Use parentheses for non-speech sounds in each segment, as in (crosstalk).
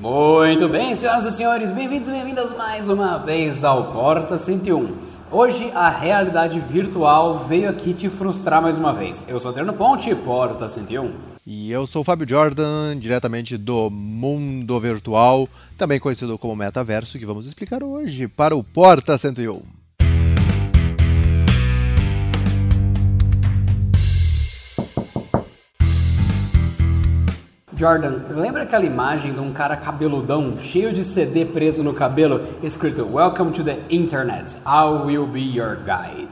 Muito bem, senhoras e senhores, bem-vindos e bem-vindas mais uma vez ao Porta 101. Hoje a realidade virtual veio aqui te frustrar mais uma vez. Eu sou Adriano Ponte, Porta 101. E eu sou o Fábio Jordan, diretamente do mundo virtual, também conhecido como metaverso, que vamos explicar hoje para o Porta 101. Jordan, lembra aquela imagem de um cara cabeludão, cheio de CD preso no cabelo, escrito Welcome to the Internet, I will be your guide.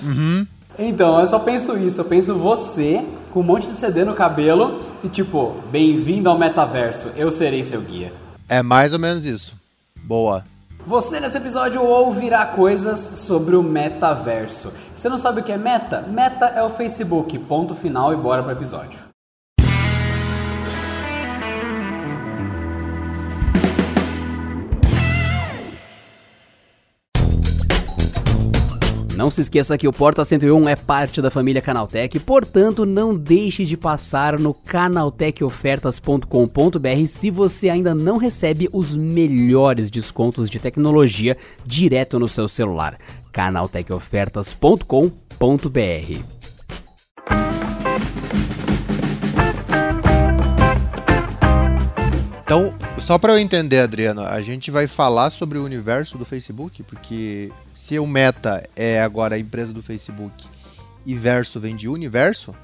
Uhum. Então, eu só penso isso, eu penso você com um monte de CD no cabelo e tipo, bem-vindo ao metaverso, eu serei seu guia. É mais ou menos isso. Boa. Você nesse episódio ouvirá coisas sobre o metaverso. Você não sabe o que é meta? Meta é o Facebook. Ponto final e bora pro episódio. Não se esqueça que o Porta 101 é parte da família Canaltech, portanto, não deixe de passar no canaltechofertas.com.br se você ainda não recebe os melhores descontos de tecnologia direto no seu celular. canaltechofertas.com.br Então, só para eu entender, Adriano, a gente vai falar sobre o universo do Facebook, porque se o Meta é agora a empresa do Facebook e Verso vem de universo,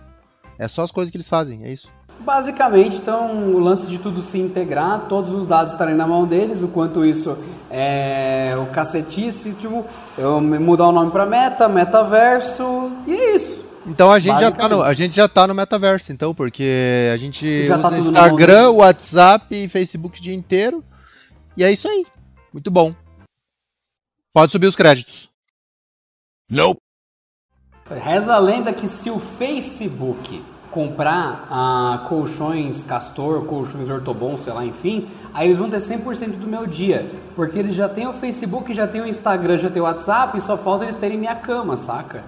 é só as coisas que eles fazem, é isso? Basicamente, então, o lance de tudo se integrar, todos os dados estarem na mão deles, o quanto isso é o cacetice, tipo, eu mudar o nome para Meta, Metaverso, e é isso. Então a gente, já tá no, a gente já tá no metaverso, então, porque a gente Já tá usa na Instagram. WhatsApp e Facebook o dia inteiro. E é isso aí. Muito bom. Pode subir os créditos. Reza a lenda que se o Facebook comprar ah, colchões Castor, colchões Ortobon, sei lá, enfim, aí eles vão ter 100% do meu dia. Porque eles já têm o Facebook, já têm o Instagram, já têm o WhatsApp, e só falta eles terem minha cama, saca?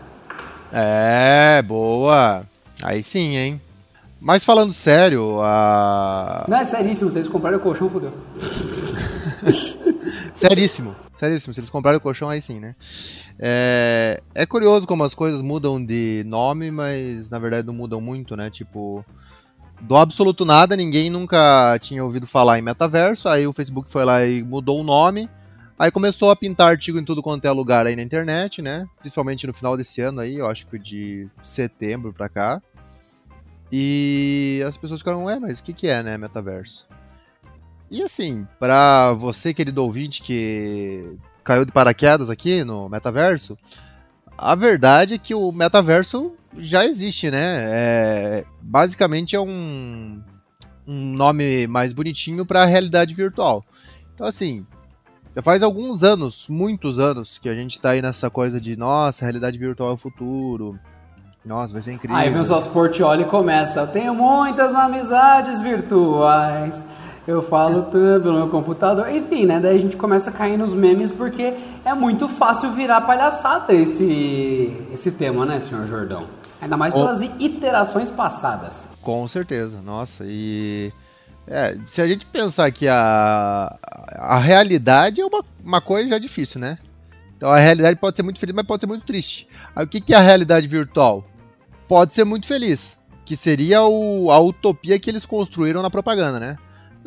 É, boa. Aí sim, hein? Mas falando sério, a. Não, é seríssimo, se eles comprarem o colchão, fodeu. (laughs) Seríssimo. Seríssimo. Se eles comprarem o colchão, aí sim, né? É... é curioso como as coisas mudam de nome, mas na verdade não mudam muito, né? Tipo, do absoluto nada, ninguém nunca tinha ouvido falar em metaverso. Aí o Facebook foi lá e mudou o nome. Aí começou a pintar artigo em tudo quanto é lugar aí na internet, né? Principalmente no final desse ano aí, eu acho que de setembro pra cá. E as pessoas ficaram, ué, mas o que, que é, né, metaverso? E assim, pra você, querido ouvinte, que caiu de paraquedas aqui no metaverso, a verdade é que o metaverso já existe, né? É, basicamente é um, um nome mais bonitinho para a realidade virtual. Então, assim, já faz alguns anos, muitos anos, que a gente tá aí nessa coisa de, nossa, realidade virtual é o futuro. Nossa, vai ser incrível. Aí vem o Portioli e começa. Eu tenho muitas amizades virtuais. Eu falo tudo no meu computador. Enfim, né? Daí a gente começa a cair nos memes porque é muito fácil virar palhaçada esse, esse tema, né, senhor Jordão? Ainda mais Oh. pelas iterações passadas. Com certeza, nossa, e. é, se a gente pensar que a, a realidade é uma, uma coisa já difícil, né? Então a realidade pode ser muito feliz, mas pode ser muito triste. Aí o que, que é a realidade virtual? Pode ser muito feliz, que seria o, a utopia que eles construíram na propaganda, né?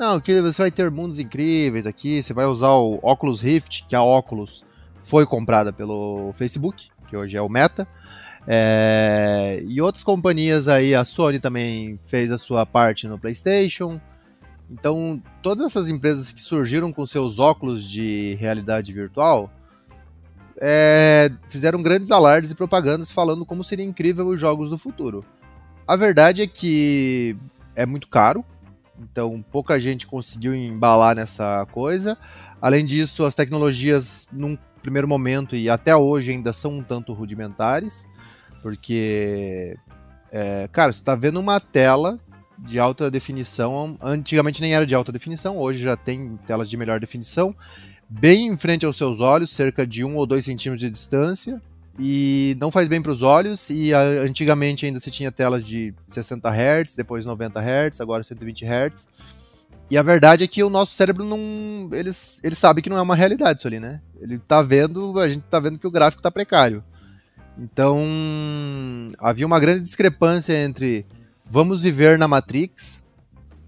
Não, que você vai ter mundos incríveis aqui, você vai usar o Oculus Rift, que a Oculus foi comprada pelo Facebook, que hoje é o Meta. É, e outras companhias aí, a Sony também fez a sua parte no PlayStation. Então, todas essas empresas que surgiram com seus óculos de realidade virtual é, fizeram grandes alardes e propagandas falando como seria incrível os jogos do futuro. A verdade é que é muito caro, então pouca gente conseguiu embalar nessa coisa. Além disso, as tecnologias, num primeiro momento e até hoje, ainda são um tanto rudimentares, porque, é, cara, você está vendo uma tela de alta definição. Antigamente nem era de alta definição, hoje já tem telas de melhor definição, bem em frente aos seus olhos, cerca de um ou dois centímetros de distância. E não faz bem para os olhos. E a, antigamente ainda se tinha telas de 60 Hz, depois 90 Hz, agora 120 Hz. E a verdade é que o nosso cérebro não. Ele, ele sabe que não é uma realidade isso ali, né? Ele tá vendo, a gente tá vendo que o gráfico tá precário. Então, havia uma grande discrepância entre vamos viver na Matrix,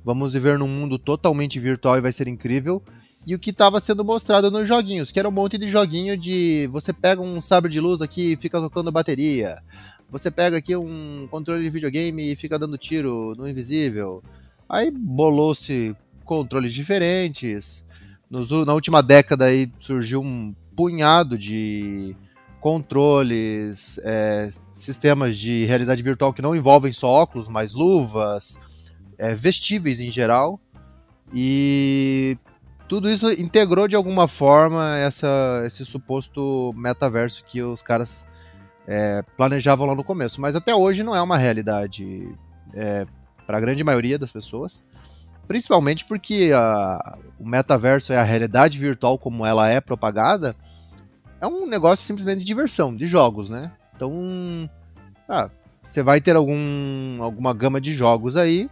vamos viver num mundo totalmente virtual e vai ser incrível, e o que estava sendo mostrado nos joguinhos, que era um monte de joguinho de você pega um sabre de luz aqui e fica tocando bateria. Você pega aqui um controle de videogame e fica dando tiro no invisível. Aí bolou-se controles diferentes. Nos, na última década aí surgiu um punhado de controles, é, sistemas de realidade virtual que não envolvem só óculos, mas luvas, é, vestíveis em geral. E tudo isso integrou de alguma forma essa, esse suposto metaverso que os caras é, planejavam lá no começo. Mas até hoje não é uma realidade é, para a grande maioria das pessoas. Principalmente porque a, o metaverso é a realidade virtual como ela é propagada. É um negócio simplesmente de diversão, de jogos, né? Então, ah, você vai ter algum, alguma gama de jogos aí.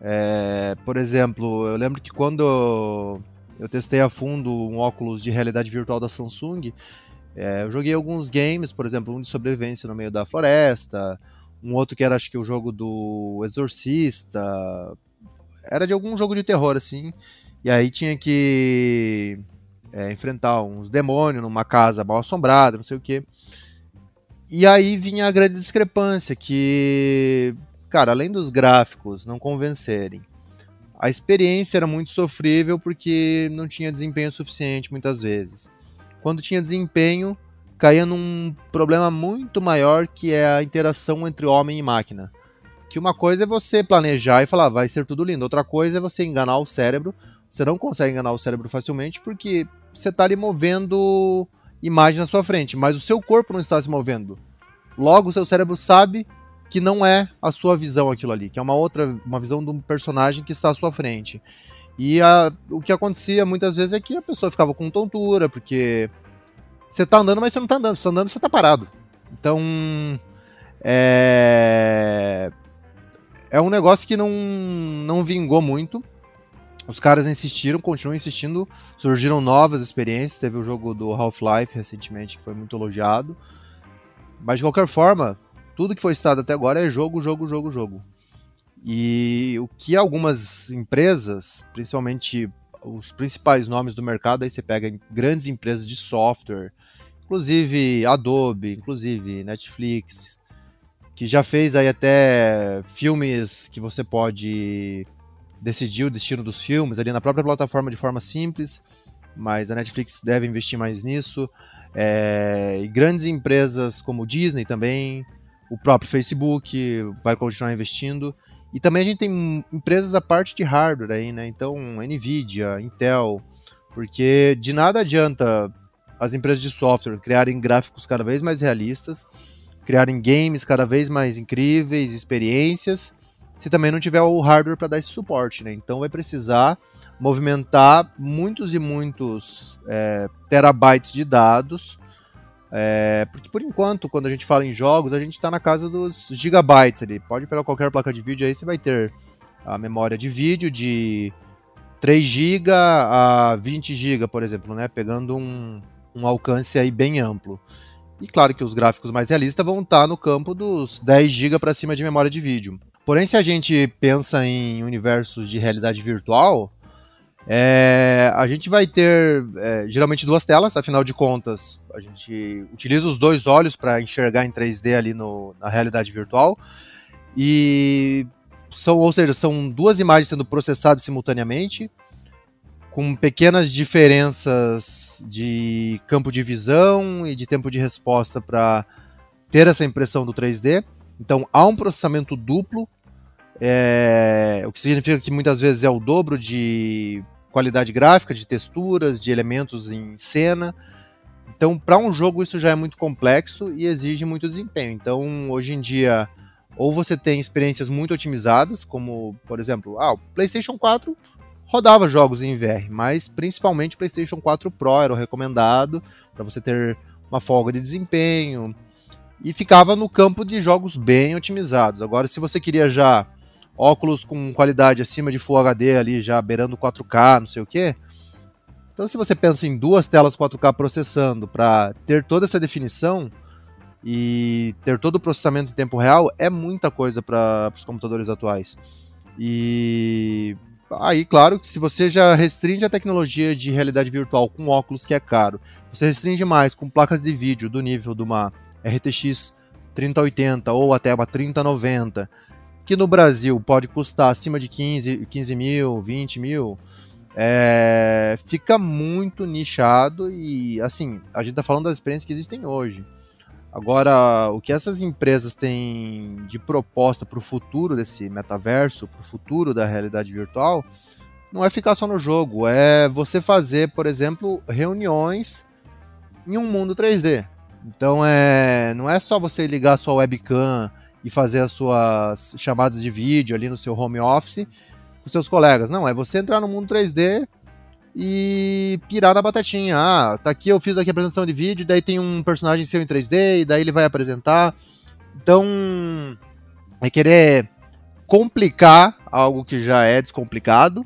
É, por exemplo, eu lembro que quando eu testei a fundo um óculos de realidade virtual da Samsung, é, eu joguei alguns games, por exemplo, um de sobrevivência no meio da floresta, um outro que era acho que o jogo do Exorcista, era de algum jogo de terror, assim. E aí tinha que é, enfrentar uns demônios numa casa mal assombrada, não sei o que. E aí vinha a grande discrepância, que, cara, além dos gráficos não convencerem, a experiência era muito sofrível porque não tinha desempenho suficiente muitas vezes. Quando tinha desempenho, caía num problema muito maior que é a interação entre homem e máquina que uma coisa é você planejar e falar, ah, vai ser tudo lindo. Outra coisa é você enganar o cérebro. Você não consegue enganar o cérebro facilmente porque você está ali movendo imagem na sua frente, mas o seu corpo não está se movendo. Logo, o seu cérebro sabe que não é a sua visão aquilo ali, que é uma outra, uma visão de um personagem que está à sua frente. E a, o que acontecia muitas vezes é que a pessoa ficava com tontura, porque você está andando, mas você não está andando. Você está andando, você está parado. Então, é é um negócio que não, não vingou muito. Os caras insistiram, continuam insistindo, surgiram novas experiências. Teve o jogo do Half-Life recentemente que foi muito elogiado. Mas de qualquer forma, tudo que foi citado até agora é jogo, jogo, jogo, jogo. E o que algumas empresas, principalmente os principais nomes do mercado, aí você pega grandes empresas de software, inclusive Adobe, inclusive Netflix, que já fez aí até filmes que você pode decidir o destino dos filmes ali na própria plataforma de forma simples, mas a Netflix deve investir mais nisso. É, e grandes empresas como Disney também, o próprio Facebook vai continuar investindo. E também a gente tem empresas da parte de hardware aí, né? Então, Nvidia, Intel, porque de nada adianta as empresas de software criarem gráficos cada vez mais realistas criarem games cada vez mais incríveis, experiências, se também não tiver o hardware para dar esse suporte, né? Então vai precisar movimentar muitos e muitos é, terabytes de dados, é, porque por enquanto, quando a gente fala em jogos, a gente está na casa dos gigabytes ali. Pode pegar qualquer placa de vídeo aí, você vai ter a memória de vídeo de 3 GB a 20 GB, por exemplo, né? Pegando um, um alcance aí bem amplo. E claro que os gráficos mais realistas vão estar no campo dos 10 GB para cima de memória de vídeo. Porém, se a gente pensa em universos de realidade virtual, é, a gente vai ter é, geralmente duas telas, afinal de contas, a gente utiliza os dois olhos para enxergar em 3D ali no, na realidade virtual. E são, ou seja, são duas imagens sendo processadas simultaneamente com pequenas diferenças de campo de visão e de tempo de resposta para ter essa impressão do 3D. Então há um processamento duplo, é, o que significa que muitas vezes é o dobro de qualidade gráfica, de texturas, de elementos em cena. Então, para um jogo isso já é muito complexo e exige muito desempenho. Então, hoje em dia, ou você tem experiências muito otimizadas, como, por exemplo, ah, o PlayStation 4 rodava jogos em VR, mas principalmente o PlayStation 4 Pro era o recomendado para você ter uma folga de desempenho e ficava no campo de jogos bem otimizados. Agora, se você queria já óculos com qualidade acima de Full HD ali, já beirando 4K, não sei o que. Então, se você pensa em duas telas 4K processando para ter toda essa definição e ter todo o processamento em tempo real, é muita coisa para os computadores atuais. E aí, claro, que se você já restringe a tecnologia de realidade virtual com óculos, que é caro, você restringe mais com placas de vídeo do nível de uma RTX 3080 ou até uma 3090, que no Brasil pode custar acima de 15, 15 mil, 20 mil, é, fica muito nichado e, assim, a gente está falando das experiências que existem hoje. Agora, o que essas empresas têm de proposta para o futuro desse metaverso, para o futuro da realidade virtual, não é ficar só no jogo, é você fazer, por exemplo, reuniões em um mundo 3D. Então, é, não é só você ligar sua webcam e fazer as suas chamadas de vídeo ali no seu home office com seus colegas. Não, é você entrar no mundo 3D e pirar na batatinha. Ah, tá aqui, eu fiz aqui a apresentação de vídeo, daí tem um personagem seu em 3D, e daí ele vai apresentar. Então, é querer complicar algo que já é descomplicado,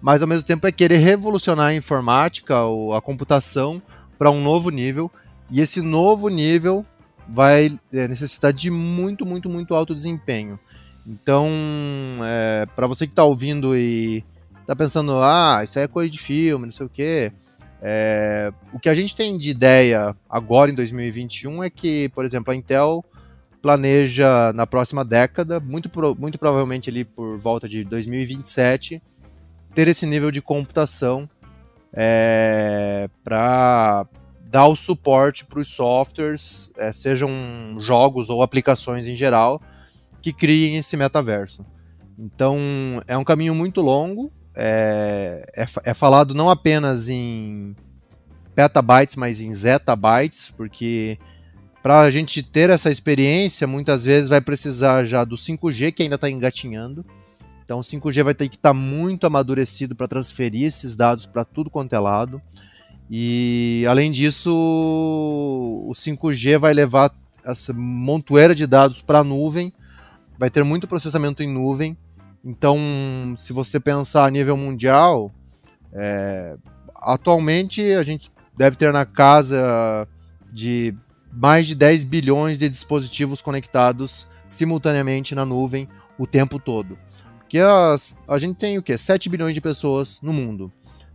mas ao mesmo tempo é querer revolucionar a informática ou a computação para um novo nível. E esse novo nível vai é, necessitar de muito, muito, muito alto desempenho. Então, é, para você que está ouvindo e está pensando, ah, isso aí é coisa de filme, não sei o quê. É, o que a gente tem de ideia agora em 2021 é que, por exemplo, a Intel planeja na próxima década, muito, muito provavelmente ali por volta de 2027, ter esse nível de computação é, para dar o suporte para os softwares, é, sejam jogos ou aplicações em geral, que criem esse metaverso. Então é um caminho muito longo, é, é, é falado não apenas em petabytes, mas em zettabytes, porque para a gente ter essa experiência, muitas vezes vai precisar já do 5G, que ainda está engatinhando. Então o 5G vai ter que estar tá muito amadurecido para transferir esses dados para tudo quanto é lado. E além disso, o 5G vai levar essa montoeira de dados para a nuvem, vai ter muito processamento em nuvem. Então, se você pensar a nível mundial, é, atualmente a gente deve ter na casa de mais de 10 bilhões de dispositivos conectados simultaneamente na nuvem o tempo todo. Porque as, a gente tem o quê? 7 bilhões de pessoas no mundo.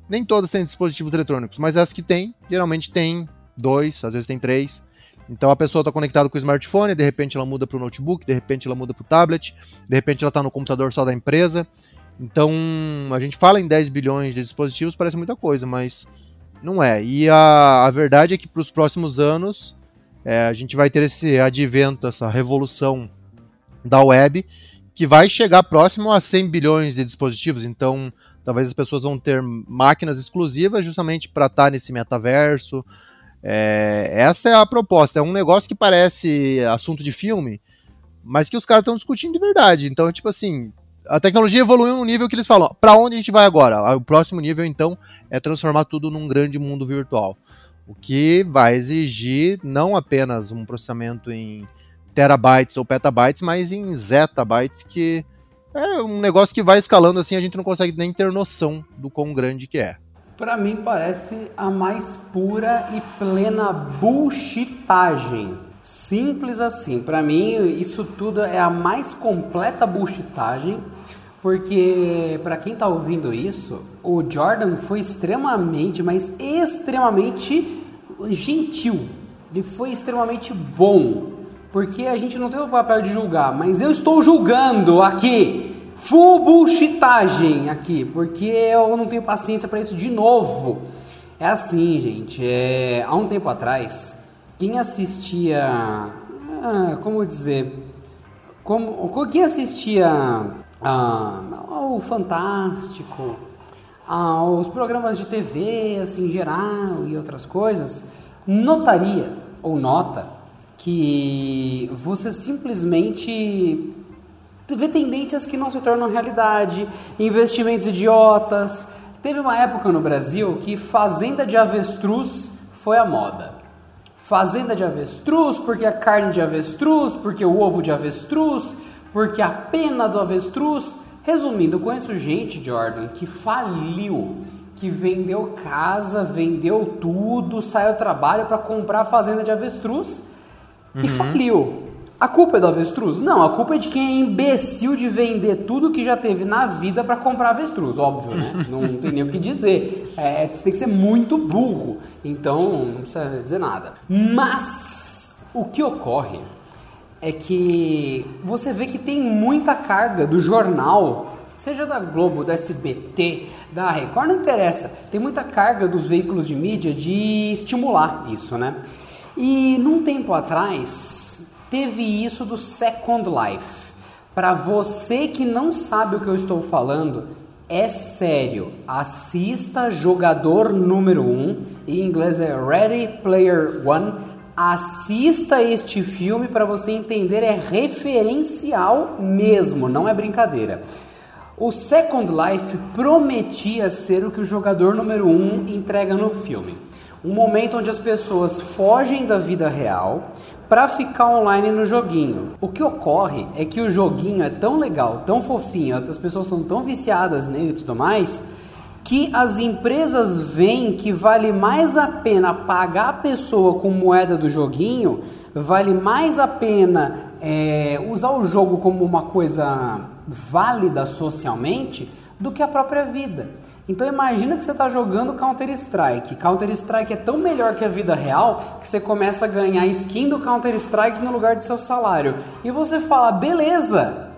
Nem todas têm dispositivos eletrônicos, mas as que têm, geralmente tem dois, às vezes tem três. Então a pessoa está conectada com o smartphone, de repente ela muda para o notebook, de repente ela muda para o tablet, de repente ela está no computador só da empresa. Então a gente fala em 10 bilhões de dispositivos, parece muita coisa, mas não é. E a, a verdade é que para os próximos anos é, a gente vai ter esse advento, essa revolução da web, que vai chegar próximo a 100 bilhões de dispositivos. Então Talvez as pessoas vão ter máquinas exclusivas justamente para estar tá nesse metaverso. É, essa é a proposta. É um negócio que parece assunto de filme, mas que os caras estão discutindo de verdade. Então, tipo assim, a tecnologia evoluiu num nível que eles falam: para onde a gente vai agora? O próximo nível, então, é transformar tudo num grande mundo virtual. O que vai exigir não apenas um processamento em terabytes ou petabytes, mas em zettabytes que é um negócio que vai escalando assim, a gente não consegue nem ter noção do quão grande que é. Para mim parece a mais pura e plena bullshitagem. Simples assim. Para mim isso tudo é a mais completa bullshitagem, porque para quem tá ouvindo isso, o Jordan foi extremamente, mas extremamente gentil. Ele foi extremamente bom porque a gente não tem o papel de julgar, mas eu estou julgando aqui, full bullshitagem aqui, porque eu não tenho paciência para isso de novo. É assim, gente, é, há um tempo atrás, quem assistia, ah, como dizer, como, quem assistia ah, ao Fantástico, aos programas de TV, assim, em geral e outras coisas, notaria, ou nota, que você simplesmente vê tendências que não se tornam realidade, investimentos idiotas. Teve uma época no Brasil que fazenda de avestruz foi a moda. Fazenda de avestruz, porque a carne de avestruz, porque o ovo de avestruz, Porque a pena do avestruz, resumindo, eu conheço gente, Jordan, que faliu, que vendeu casa, vendeu tudo, saiu do trabalho para comprar a fazenda de avestruz uhum. e faliu. A culpa é do avestruz? Não, a culpa é de quem é imbecil de vender tudo que já teve na vida para comprar avestruz, óbvio, né? (laughs) Não, não tem nem o que dizer. É, você tem que ser muito burro, então não precisa dizer nada. Mas o que ocorre é que você vê que tem muita carga do jornal, seja da Globo, da SBT, da Record, não interessa. Tem muita carga dos veículos de mídia de estimular isso, né? E num tempo atrás teve isso do Second Life. Para você que não sabe o que eu estou falando, é sério. Assista Jogador Número 1, um, em inglês é Ready Player One. Assista este filme para você entender, é referencial mesmo, não é brincadeira. O Second Life prometia ser o que o jogador número 1 um entrega no filme. Um momento onde as pessoas fogem da vida real, para ficar online no joguinho. O que ocorre é que o joguinho é tão legal, tão fofinho, as pessoas são tão viciadas nele e tudo mais, que as empresas veem que vale mais a pena pagar a pessoa com moeda do joguinho, vale mais a pena é, usar o jogo como uma coisa válida socialmente do que a própria vida. Então imagina que você está jogando Counter-Strike. Counter-Strike é tão melhor que a vida real que você começa a ganhar skin do Counter-Strike no lugar do seu salário. E você fala, beleza.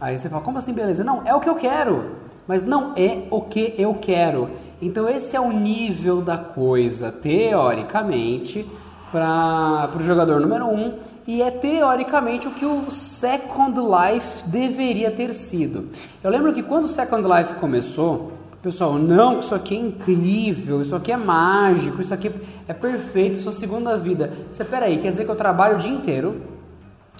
Aí você fala, como assim beleza? Não, é o que eu quero. Mas não é o que eu quero. Então esse é o nível da coisa, teoricamente, para o jogador número 1. Um, e é teoricamente o que o Second Life deveria ter sido. Eu lembro que quando o Second Life começou, Pessoal, não, isso aqui é incrível, isso aqui é mágico, isso aqui é perfeito, sua segunda vida. Você, peraí, quer dizer que eu trabalho o dia inteiro,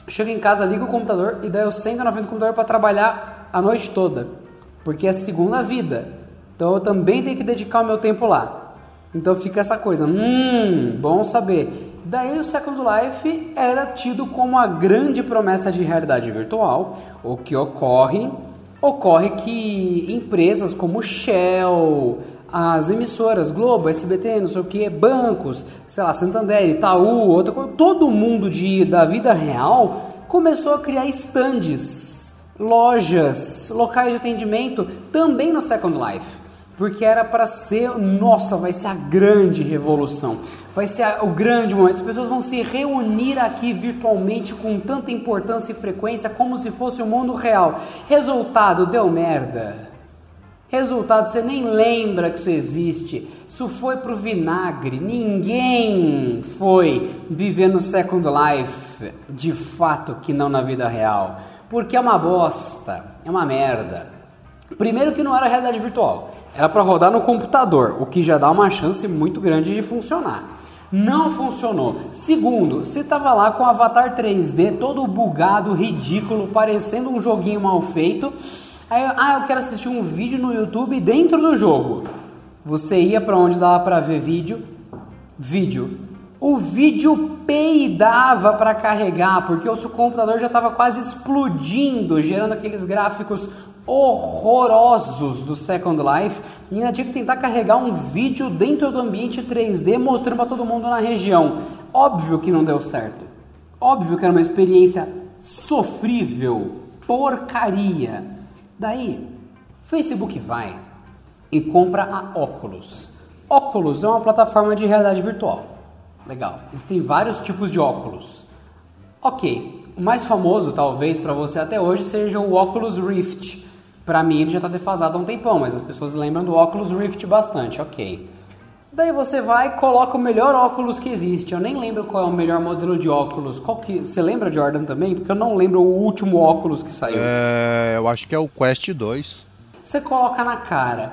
chego em casa, ligo o computador e daí eu sento na frente do computador para trabalhar a noite toda, porque é segunda vida. Então eu também tenho que dedicar o meu tempo lá. Então fica essa coisa, hum, bom saber. Daí o Second Life era tido como a grande promessa de realidade virtual, o que ocorre Ocorre que empresas como Shell, as emissoras Globo, SBT, não sei o que, bancos, sei lá, Santander, Itaú, outra coisa, todo mundo de, da vida real começou a criar estandes, lojas, locais de atendimento também no Second Life porque era para ser, nossa, vai ser a grande revolução, vai ser a, o grande momento. As pessoas vão se reunir aqui virtualmente com tanta importância e frequência como se fosse o mundo real. Resultado, deu merda. Resultado, você nem lembra que isso existe. Isso foi pro vinagre. Ninguém foi viver no Second Life de fato que não na vida real. Porque é uma bosta, é uma merda. Primeiro que não era realidade virtual. Era para rodar no computador, o que já dá uma chance muito grande de funcionar. Não funcionou. Segundo, você estava lá com o avatar 3D todo bugado, ridículo, parecendo um joguinho mal feito. Aí, ah, eu quero assistir um vídeo no YouTube dentro do jogo. Você ia para onde dava para ver vídeo? Vídeo. O vídeo peidava para carregar, porque o seu computador já estava quase explodindo, gerando aqueles gráficos horrorosos do Second Life e ainda tinha que tentar carregar um vídeo dentro do ambiente 3D mostrando para todo mundo na região. Óbvio que não deu certo. Óbvio que era uma experiência sofrível, porcaria. Daí, Facebook vai e compra a Oculus. Oculus é uma plataforma de realidade virtual. Legal. Eles têm vários tipos de óculos. Ok, o mais famoso, talvez, para você até hoje, seja o Oculus Rift para mim ele já está defasado há um tempão, mas as pessoas lembram do óculos Rift bastante, ok. Daí você vai e coloca o melhor óculos que existe. Eu nem lembro qual é o melhor modelo de óculos. Qual que você lembra Jordan também? Porque eu não lembro o último óculos que saiu. É, eu acho que é o Quest 2. Você coloca na cara.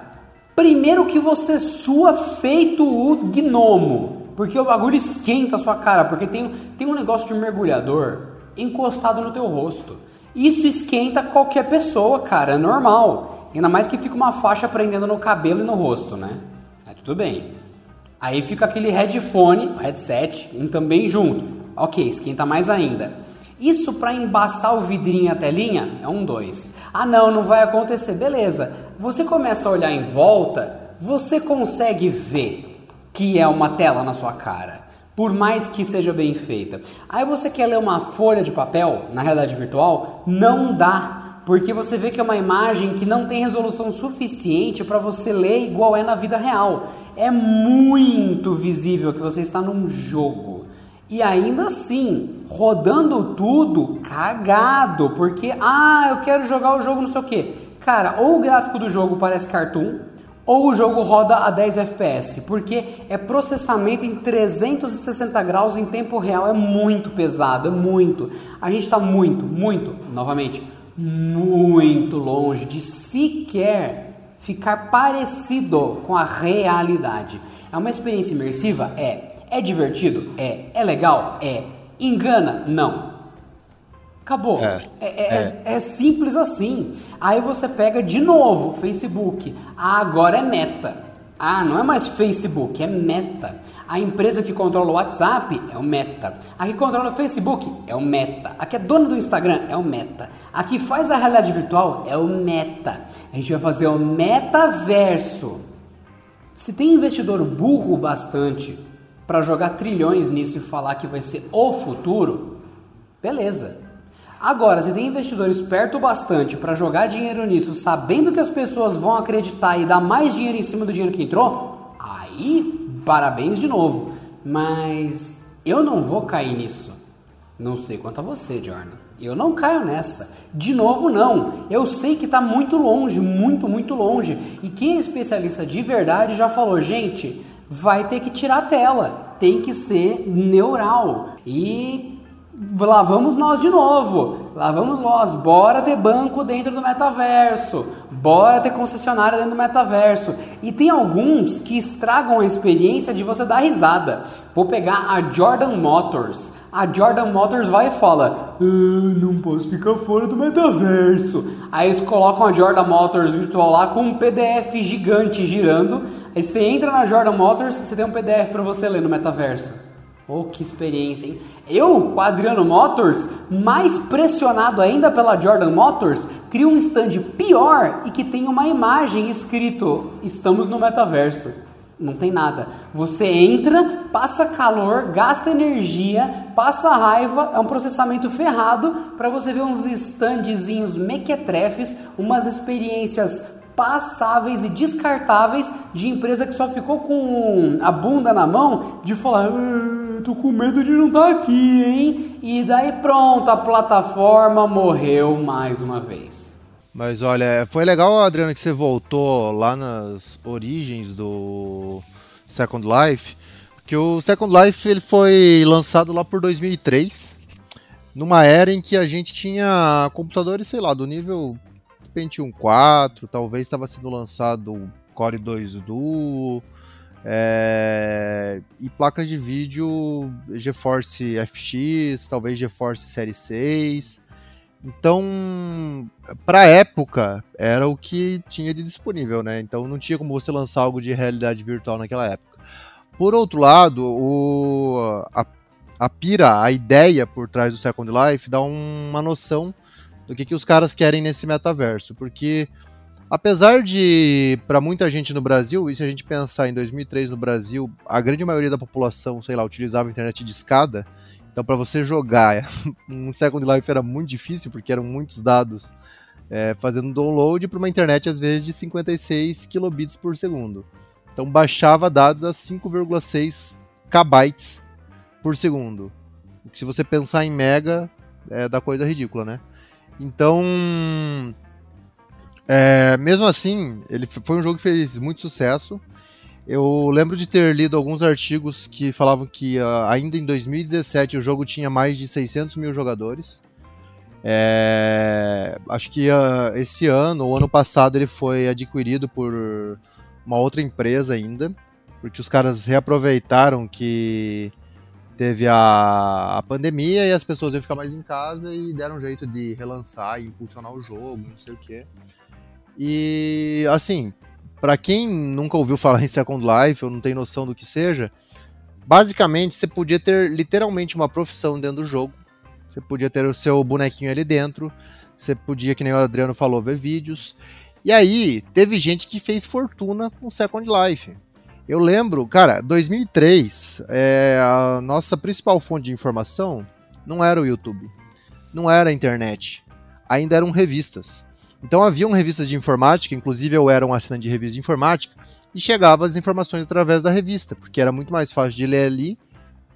Primeiro que você sua feito o gnomo, porque o bagulho esquenta a sua cara, porque tem, tem um negócio de mergulhador encostado no teu rosto. Isso esquenta qualquer pessoa, cara, é normal. Ainda mais que fica uma faixa prendendo no cabelo e no rosto, né? É tudo bem. Aí fica aquele headphone, headset, um também junto. Ok, esquenta mais ainda. Isso para embaçar o vidrinho a telinha é um dois. Ah, não, não vai acontecer. Beleza. Você começa a olhar em volta, você consegue ver que é uma tela na sua cara. Por mais que seja bem feita. Aí você quer ler uma folha de papel na realidade virtual? Não dá. Porque você vê que é uma imagem que não tem resolução suficiente para você ler igual é na vida real. É muito visível que você está num jogo. E ainda assim, rodando tudo cagado, porque ah, eu quero jogar o jogo não sei o que. Cara, ou o gráfico do jogo parece cartoon, ou o jogo roda a 10 FPS, porque é processamento em 360 graus em tempo real, é muito pesado, é muito. A gente está muito, muito, novamente, muito longe de sequer ficar parecido com a realidade. É uma experiência imersiva? É. É divertido? É. É legal? É. Engana? Não. Acabou. É, é, é, é, é, simples assim. Aí você pega de novo Facebook. Ah, agora é meta. Ah, não é mais Facebook, é Meta. A empresa que controla o WhatsApp é o Meta. A que controla o Facebook é o Meta. A que é dona do Instagram é o Meta. A que faz a realidade virtual é o Meta. A gente vai fazer o metaverso. Se tem investidor burro bastante para jogar trilhões nisso e falar que vai ser o futuro, beleza. Agora, se tem investidor esperto bastante para jogar dinheiro nisso, sabendo que as pessoas vão acreditar e dar mais dinheiro em cima do dinheiro que entrou, aí parabéns de novo. Mas eu não vou cair nisso. Não sei quanto a você, Jordan. Eu não caio nessa. De novo, não. Eu sei que está muito longe, muito, muito longe. E quem é especialista de verdade já falou, gente, vai ter que tirar a tela, tem que ser neural. E lá vamos nós de novo, lá vamos nós, bora ter banco dentro do metaverso, bora ter concessionária dentro do metaverso. E tem alguns que estragam a experiência de você dar risada. Vou pegar a Jordan Motors. A Jordan Motors vai e fala: ah, Não posso ficar fora do metaverso. Aí eles colocam a Jordan Motors virtual lá com um PDF gigante girando Aí você entra na Jordan Motors, você tem um PDF para você ler no metaverso. Oh, que experiência, hein? Eu, com a Adriano Motors, mais pressionado ainda pela Jordan Motors, crio um stand pior e que tem uma imagem escrito: Estamos no metaverso. Não tem nada. Você entra, passa calor, gasta energia, passa raiva, é um processamento ferrado para você ver uns standzinhos mequetrefes, umas experiências passáveis e descartáveis de empresa que só ficou com a bunda na mão de falar, ah, tô com medo de não estar tá aqui, hein? E daí pronto, a plataforma morreu mais uma vez. Mas olha, foi legal, Adriano, que você voltou lá nas origens do Second Life, que o Second Life ele foi lançado lá por 2003, numa era em que a gente tinha computadores, sei lá, do nível Pentium 4, talvez estava sendo lançado o Core 2 Duo, é, e placas de vídeo GeForce FX, talvez GeForce Série 6. Então, para época, era o que tinha de disponível, né? Então não tinha como você lançar algo de realidade virtual naquela época. Por outro lado, o, a, a pira, a ideia por trás do Second Life dá uma noção do que, que os caras querem nesse metaverso. Porque, apesar de, para muita gente no Brasil, e se a gente pensar em 2003 no Brasil, a grande maioria da população, sei lá, utilizava internet de escada. Então, para você jogar (laughs) um Second Life era muito difícil, porque eram muitos dados é, fazendo download para uma internet, às vezes, de 56 kilobits por segundo. Então, baixava dados a 5,6 kbytes por segundo. O que, se você pensar em mega, é da coisa ridícula, né? Então, é, mesmo assim, ele foi um jogo que fez muito sucesso. Eu lembro de ter lido alguns artigos que falavam que uh, ainda em 2017 o jogo tinha mais de 600 mil jogadores. É, acho que uh, esse ano, ou ano passado, ele foi adquirido por uma outra empresa ainda, porque os caras reaproveitaram que teve a, a pandemia e as pessoas iam ficar mais em casa e deram um jeito de relançar e impulsionar o jogo, não sei o que. E assim, para quem nunca ouviu falar em Second Life ou não tem noção do que seja, basicamente você podia ter literalmente uma profissão dentro do jogo Você podia ter o seu bonequinho ali dentro. Você podia, que nem o Adriano falou, ver vídeos. E aí, teve gente que fez fortuna com Second Life. Eu lembro, cara, 2003, é, a nossa principal fonte de informação não era o YouTube, não era a internet, ainda eram revistas. Então haviam revistas de informática, inclusive eu era um assinante de revista de informática, e chegava as informações através da revista, porque era muito mais fácil de ler ali,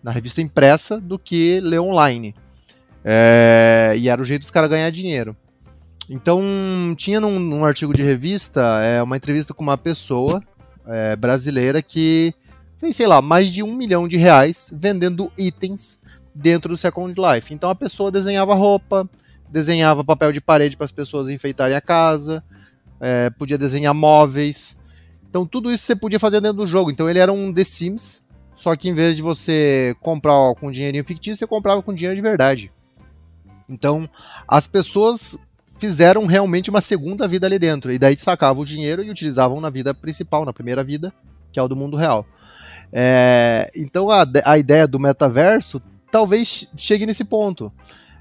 na revista impressa, do que ler online. É, e era o jeito dos caras ganhar dinheiro. Então, tinha num, num artigo de revista é, uma entrevista com uma pessoa é, brasileira que fez, sei lá, mais de um milhão de reais vendendo itens dentro do Second Life. Então a pessoa desenhava roupa, desenhava papel de parede para as pessoas enfeitarem a casa, é, podia desenhar móveis. Então tudo isso você podia fazer dentro do jogo. Então ele era um The Sims, só que em vez de você comprar com dinheirinho fictício, você comprava com dinheiro de verdade. Então as pessoas fizeram realmente uma segunda vida ali dentro. E daí sacavam o dinheiro e utilizavam na vida principal, na primeira vida, que é o do mundo real. É, então a, a ideia do metaverso talvez chegue nesse ponto.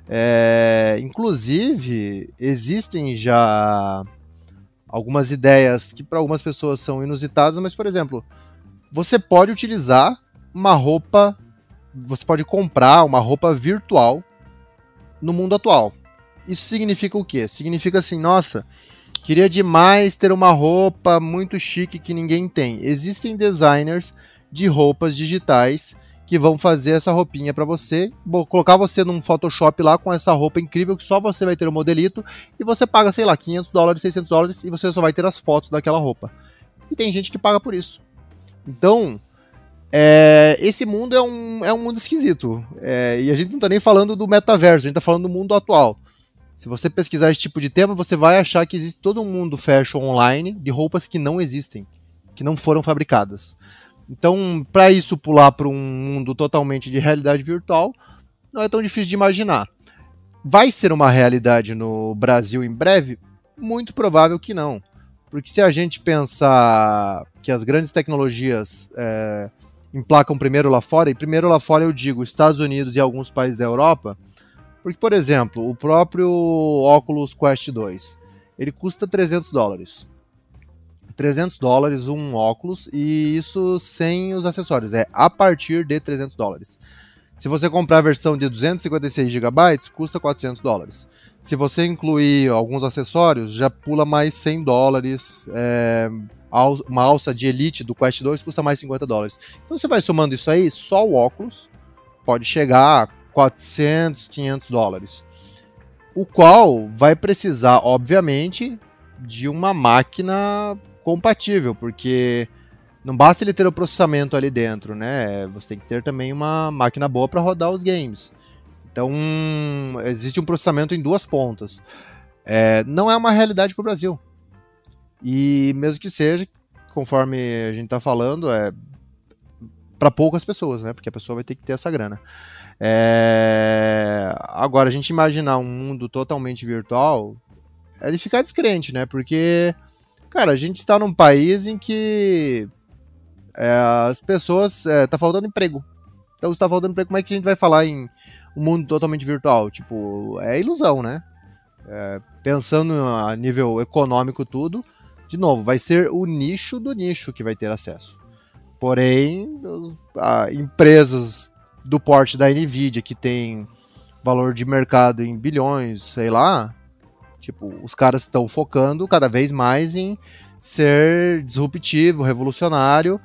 É, inclusive, existem já algumas ideias que para algumas pessoas são inusitadas, mas, por exemplo, você pode utilizar uma roupa, você pode comprar uma roupa virtual no mundo atual. Isso significa o quê? Significa assim, nossa, queria demais ter uma roupa muito chique que ninguém tem. Existem designers de roupas digitais que vão fazer essa roupinha para você, vou colocar você num Photoshop lá com essa roupa incrível que só você vai ter o modelito e você paga, sei lá, 500 dólares, 600 dólares e você só vai ter as fotos daquela roupa. E tem gente que paga por isso. Então, é, esse mundo é um, é um mundo esquisito. É, e a gente não tá nem falando do metaverso, a gente tá falando do mundo atual. Se você pesquisar esse tipo de tema, você vai achar que existe todo um mundo fashion online de roupas que não existem, que não foram fabricadas. Então, para isso pular para um mundo totalmente de realidade virtual, não é tão difícil de imaginar. Vai ser uma realidade no Brasil em breve? Muito provável que não. Porque se a gente pensar que as grandes tecnologias é, emplacam primeiro lá fora, e primeiro lá fora eu digo Estados Unidos e alguns países da Europa, porque, por exemplo, o próprio Oculus Quest 2, ele custa 300 dólares. 300 dólares um óculos e isso sem os acessórios, é a partir de 300 dólares. Se você comprar a versão de 256 GB, custa 400 dólares. Se você incluir alguns acessórios, já pula mais 100 dólares. É, uma alça de Elite do Quest 2 custa mais 50 dólares. Então você vai somando isso aí, só o óculos pode chegar 400, 500 dólares. O qual vai precisar, obviamente, de uma máquina compatível, porque não basta ele ter o processamento ali dentro, né? Você tem que ter também uma máquina boa para rodar os games. Então, existe um processamento em duas pontas. É, não é uma realidade para o Brasil. E mesmo que seja, conforme a gente está falando, é para poucas pessoas, né? Porque a pessoa vai ter que ter essa grana. É... Agora, a gente imaginar um mundo totalmente virtual é de ficar descrente, né? Porque Cara, a gente está num país em que é, as pessoas. É, tá faltando emprego. Então, se tá faltando emprego, como é que a gente vai falar em um mundo totalmente virtual? Tipo, é ilusão, né? É, pensando a nível econômico, tudo, de novo, vai ser o nicho do nicho que vai ter acesso. Porém, a, empresas do porte da Nvidia, que tem valor de mercado em bilhões, sei lá, Tipo, os caras estão focando cada vez mais em ser disruptivo, revolucionário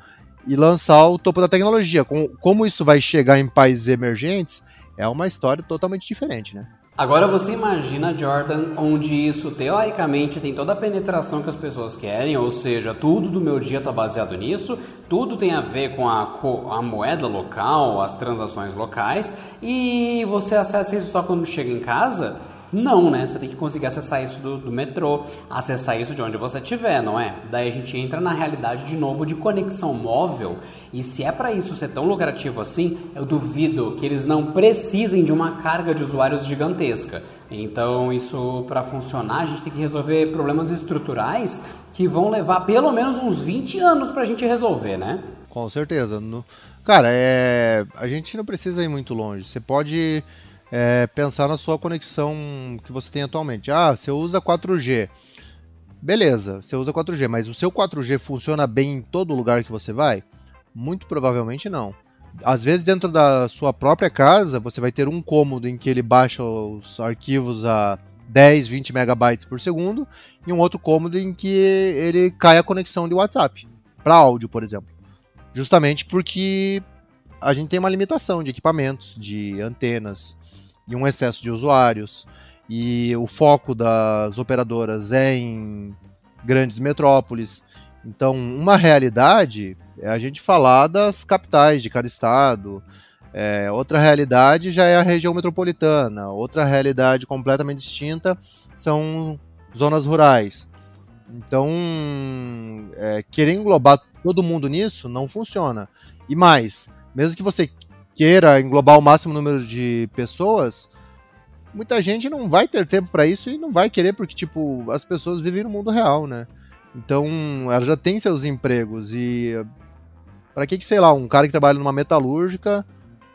e lançar o topo da tecnologia. Como isso vai chegar em países emergentes é uma história totalmente diferente, né? Agora você imagina, Jordan, onde isso teoricamente tem toda a penetração que as pessoas querem, ou seja, tudo do meu dia está baseado nisso, tudo tem a ver com a, a, moeda local, as transações locais, e você acessa isso só quando chega em casa. Não, né? Você tem que conseguir acessar isso do, do metrô, acessar isso de onde você estiver, não é? Daí a gente entra na realidade de novo de conexão móvel. E se é para isso ser tão lucrativo assim, eu duvido que eles não precisem de uma carga de usuários gigantesca. Então, isso para funcionar, a gente tem que resolver problemas estruturais que vão levar pelo menos uns 20 anos para a gente resolver, né? Com certeza. Cara, é... a gente não precisa ir muito longe. Você pode é pensar na sua conexão que você tem atualmente. Ah, você usa 4G. Beleza, você usa 4G, mas o seu 4G funciona bem em todo lugar que você vai? Muito provavelmente não. Às vezes, dentro da sua própria casa, você vai ter um cômodo em que ele baixa os arquivos a 10, 20 megabytes por segundo, e um outro cômodo em que ele cai a conexão de WhatsApp, para áudio, por exemplo. Justamente porque a gente tem uma limitação de equipamentos, de antenas e um excesso de usuários. E o foco das operadoras é em grandes metrópoles. Então, uma realidade é a gente falar das capitais de cada estado. É, outra realidade já é a região metropolitana. Outra realidade completamente distinta são zonas rurais. Então, é, querer englobar todo mundo nisso não funciona. E mais, mesmo que você queira englobar o máximo número de pessoas, muita gente não vai ter tempo para isso e não vai querer porque tipo as pessoas vivem no mundo real, né? Então, ela já tem seus empregos e para que que sei lá, um cara que trabalha numa metalúrgica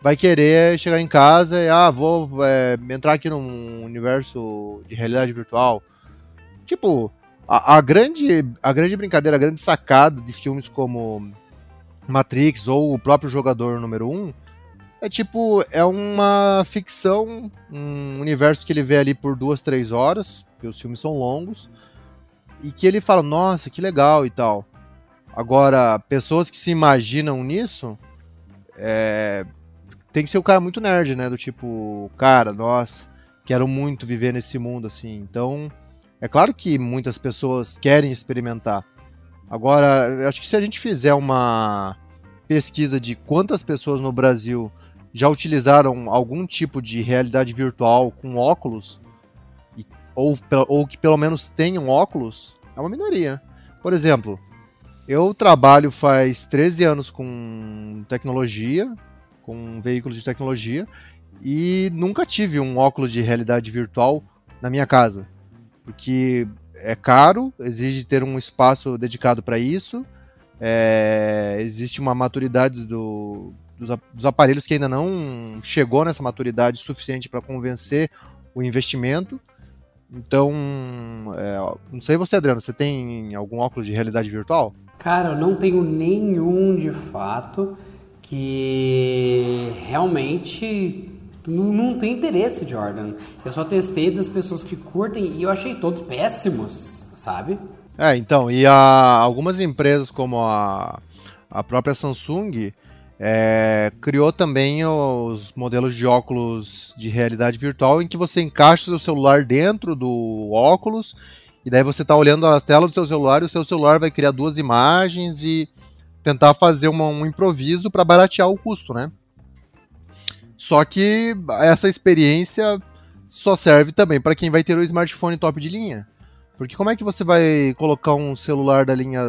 vai querer chegar em casa e ah, vou é, entrar aqui num universo de realidade virtual. Tipo, a, a, grande a grande brincadeira, a grande sacada de filmes como Matrix ou o próprio jogador número 1 é tipo, é uma ficção, um universo que ele vê ali por duas, três horas, porque os filmes são longos, e que ele fala, nossa, que legal e tal. Agora, pessoas que se imaginam nisso, é... tem que ser o um cara muito nerd, né? Do tipo, cara, nossa, quero muito viver nesse mundo assim. Então, é claro que muitas pessoas querem experimentar. Agora, acho que se a gente fizer uma pesquisa de quantas pessoas no Brasil já utilizaram algum tipo de realidade virtual com óculos, e, ou, ou que pelo menos tenham óculos, é uma minoria. Por exemplo, eu trabalho faz 13 anos com tecnologia, com veículos de tecnologia, e nunca tive um óculos de realidade virtual na minha casa. Porque é caro, exige ter um espaço dedicado para isso, é, existe uma maturidade do, dos, dos aparelhos que ainda não chegou nessa maturidade suficiente para convencer o investimento. Então, é, não sei você, Adriano, você tem algum óculos de realidade virtual? Cara, eu não tenho nenhum de fato que realmente não, não tem interesse, Jordan. Eu só testei das pessoas que curtem e eu achei todos péssimos, sabe? É, então, e a, algumas empresas como a, a própria Samsung é, criou também os modelos de óculos de realidade virtual em que você encaixa o seu celular dentro do óculos e daí você está olhando a tela do seu celular e o seu celular vai criar duas imagens e tentar fazer uma, um improviso para baratear o custo, né? Só que essa experiência só serve também para quem vai ter o smartphone top de linha. Porque como é que você vai colocar um celular da linha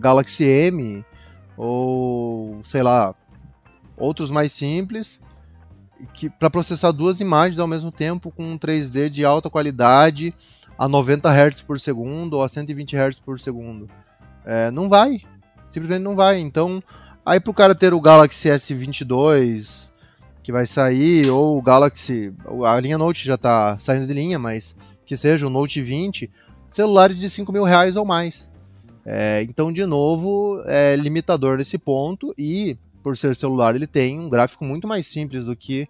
Galaxy M ou sei lá, outros mais simples, que para processar duas imagens ao mesmo tempo com um 3D de alta qualidade a 90 Hz por segundo ou a 120 Hz por segundo. É, não vai, simplesmente não vai. Então, aí para o cara ter o Galaxy S22 que vai sair ou o Galaxy, a linha Note já está saindo de linha, mas que seja o Note 20, celulares de 5 mil reais ou mais. É, então, de novo, é limitador nesse ponto e por ser celular, ele tem um gráfico muito mais simples do que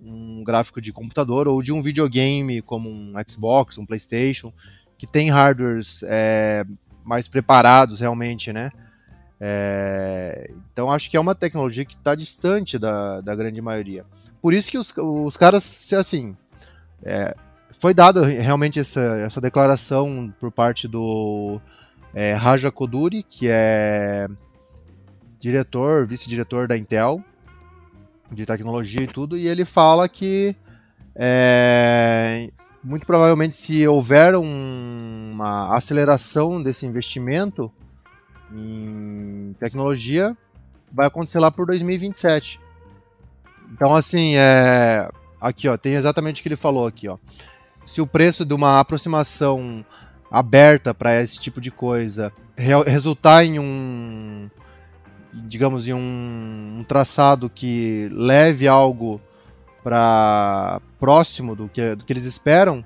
um gráfico de computador ou de um videogame como um Xbox, um PlayStation, que tem hardwares é, mais preparados realmente, né? É, então acho que é uma tecnologia que está distante da, da grande maioria. Por isso que os, os caras, assim, é, foi dada realmente essa, essa declaração por parte do é, Raja Koduri, que é diretor, vice-diretor da Intel, de tecnologia e tudo, e ele fala que é, muito provavelmente se houver um, uma aceleração desse investimento em tecnologia, vai acontecer lá por 2027. Então, assim, é, aqui ó, tem exatamente o que ele falou aqui, ó. Se o preço de uma aproximação aberta para esse tipo de coisa resultar em um digamos, em um, um traçado que leve algo para próximo do que, do que eles esperam,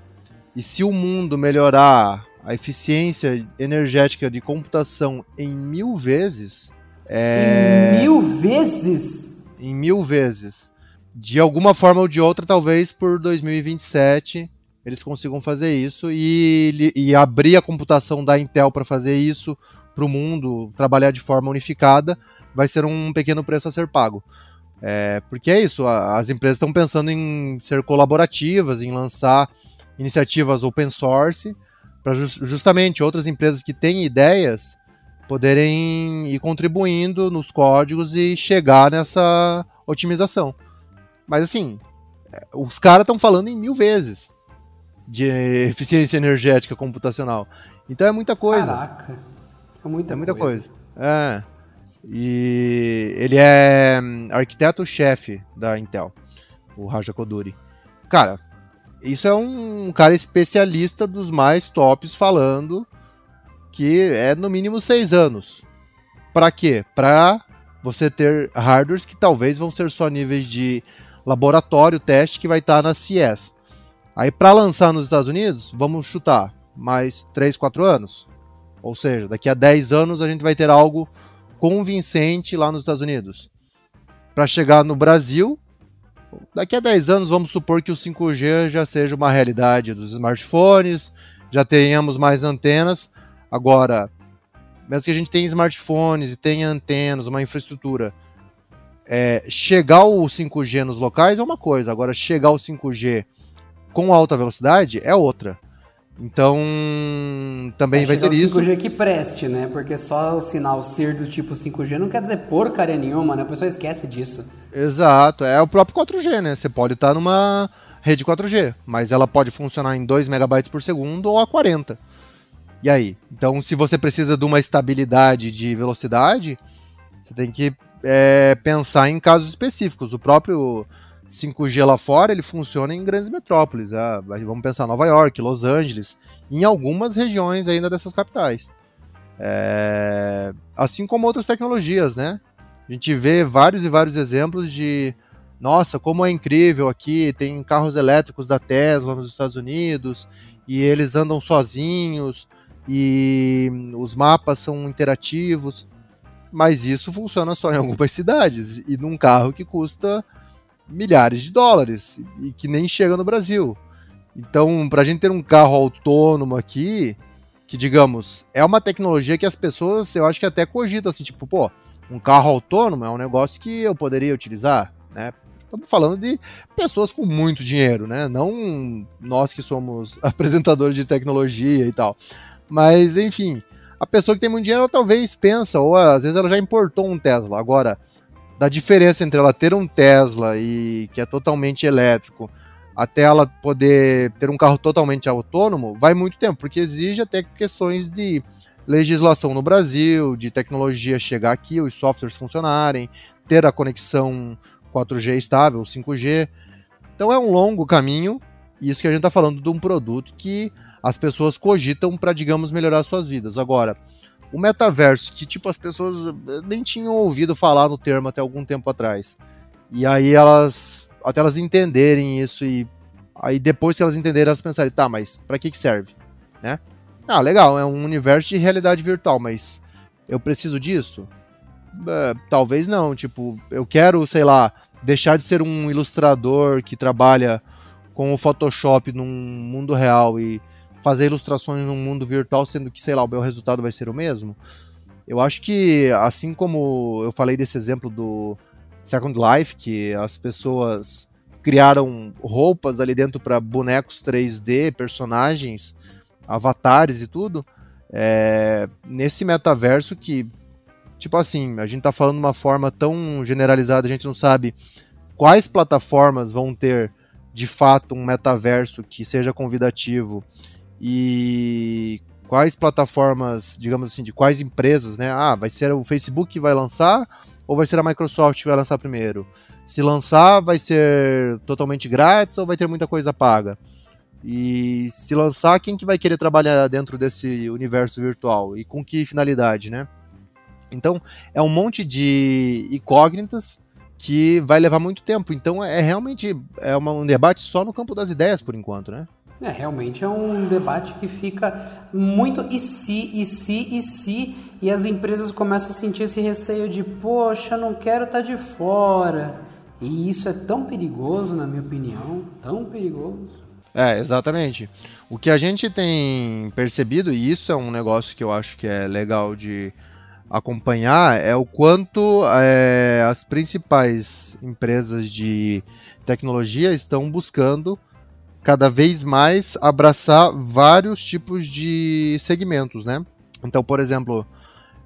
e se o mundo melhorar a eficiência energética de computação em mil vezes. É... Em mil vezes? Em mil vezes. De alguma forma ou de outra, talvez por 2027 eles consigam fazer isso e, e abrir a computação da Intel para fazer isso para o mundo, trabalhar de forma unificada, vai ser um pequeno preço a ser pago. É, porque é isso, as empresas estão pensando em ser colaborativas, em lançar iniciativas open source, para justamente outras empresas que têm ideias poderem ir contribuindo nos códigos e chegar nessa otimização. Mas assim, é, os caras estão falando em mil vezes de eficiência energética computacional. Então é muita coisa. Caraca, é muita, é muita coisa. coisa. É. E ele é hum, arquiteto-chefe da Intel, o Raja Koduri. Cara, isso é um cara especialista dos mais tops falando que é no mínimo seis anos. Para quê? Para você ter hardwares que talvez vão ser só níveis de laboratório, teste que vai estar tá na CES. Aí para lançar nos Estados Unidos, vamos chutar mais 3, 4 anos. Ou seja, daqui a 10 anos a gente vai ter algo convincente lá nos Estados Unidos. Para chegar no Brasil, daqui a 10 anos vamos supor que o 5G já seja uma realidade dos smartphones, já tenhamos mais antenas. Agora, mesmo que a gente tenha smartphones e tenha antenas, uma infraestrutura, é, chegar o 5G nos locais é uma coisa, agora chegar o 5G com alta velocidade é outra. Então, também vai, vai ter isso. 5G que preste, né? Porque só o sinal ser do tipo 5G não quer dizer porcaria nenhuma, né? A pessoa esquece disso. Exato, é o próprio 4G, né? Você pode estar numa rede 4G, mas ela pode funcionar em 2 megabytes por segundo ou a 40. E aí? Então, se você precisa de uma estabilidade de velocidade, você tem que é, pensar em casos específicos. O próprio 5G lá fora, ele funciona em grandes metrópoles. Ah, vamos pensar Nova York, Los Angeles, em algumas regiões ainda dessas capitais. É... Assim como outras tecnologias, né? A gente vê vários e vários exemplos de nossa, como é incrível aqui, tem carros elétricos da Tesla nos Estados Unidos, e eles andam sozinhos, e os mapas são interativos, mas isso funciona só em (laughs) algumas cidades, e num carro que custa milhares de dólares e que nem chega no Brasil. Então, para a gente ter um carro autônomo aqui, que digamos, é uma tecnologia que as pessoas, eu acho que até cogitam assim, tipo, pô, um carro autônomo é um negócio que eu poderia utilizar, né? Estamos falando de pessoas com muito dinheiro, né? Não nós que somos (laughs) apresentadores de tecnologia e tal. Mas, enfim, a pessoa que tem muito dinheiro, ela talvez pensa, ou às vezes ela já importou um Tesla. Agora, da diferença entre ela ter um Tesla e que é totalmente elétrico até ela poder ter um carro totalmente autônomo, vai muito tempo, porque exige até questões de legislação no Brasil, de tecnologia chegar aqui, os softwares funcionarem, ter a conexão 4G estável, 5G. Então é um longo caminho, isso que a gente está falando de um produto que as pessoas cogitam para, digamos, melhorar suas vidas. Agora, o metaverso, que tipo as pessoas eh, nem tinham ouvido falar no termo até algum tempo atrás. E aí elas, até elas entenderem isso e aí depois que elas entenderem, elas pensarem, tá, mas para que que serve, né? Ah, legal, é um universo de realidade virtual, mas eu preciso disso? É, talvez não, tipo, eu quero, sei lá, deixar de ser um ilustrador que trabalha com o Photoshop num mundo real e fazer ilustrações num mundo virtual, sendo que, sei lá, o meu resultado vai ser o mesmo. Eu acho que, assim como eu falei desse exemplo do Second Life, que as pessoas criaram roupas ali dentro para bonecos 3D, personagens, avatares e tudo, é, nesse metaverso que, tipo assim, a gente tá falando de uma forma tão generalizada, a gente não sabe quais plataformas vão ter de fato um metaverso que seja convidativo e quais plataformas, digamos assim, de quais empresas, né? Ah, vai ser o Facebook que vai lançar ou vai ser a Microsoft que vai lançar primeiro? Se lançar, vai ser totalmente grátis ou vai ter muita coisa paga? E se lançar, quem que vai querer trabalhar dentro desse universo virtual e com que finalidade, né? Então, é um monte de incógnitas que vai levar muito tempo. Então é realmente é um debate só no campo das ideias por enquanto, né? É, realmente é um debate que fica muito e se, e se, e se, e as empresas começam a sentir esse receio de, poxa, não quero estar tá de fora. E isso é tão perigoso, na minha opinião, tão perigoso. É, exatamente. O que a gente tem percebido, e isso é um negócio que eu acho que é legal de acompanhar, é o quanto é, as principais empresas de tecnologia estão buscando cada vez mais abraçar vários tipos de segmentos, né? Então, por exemplo,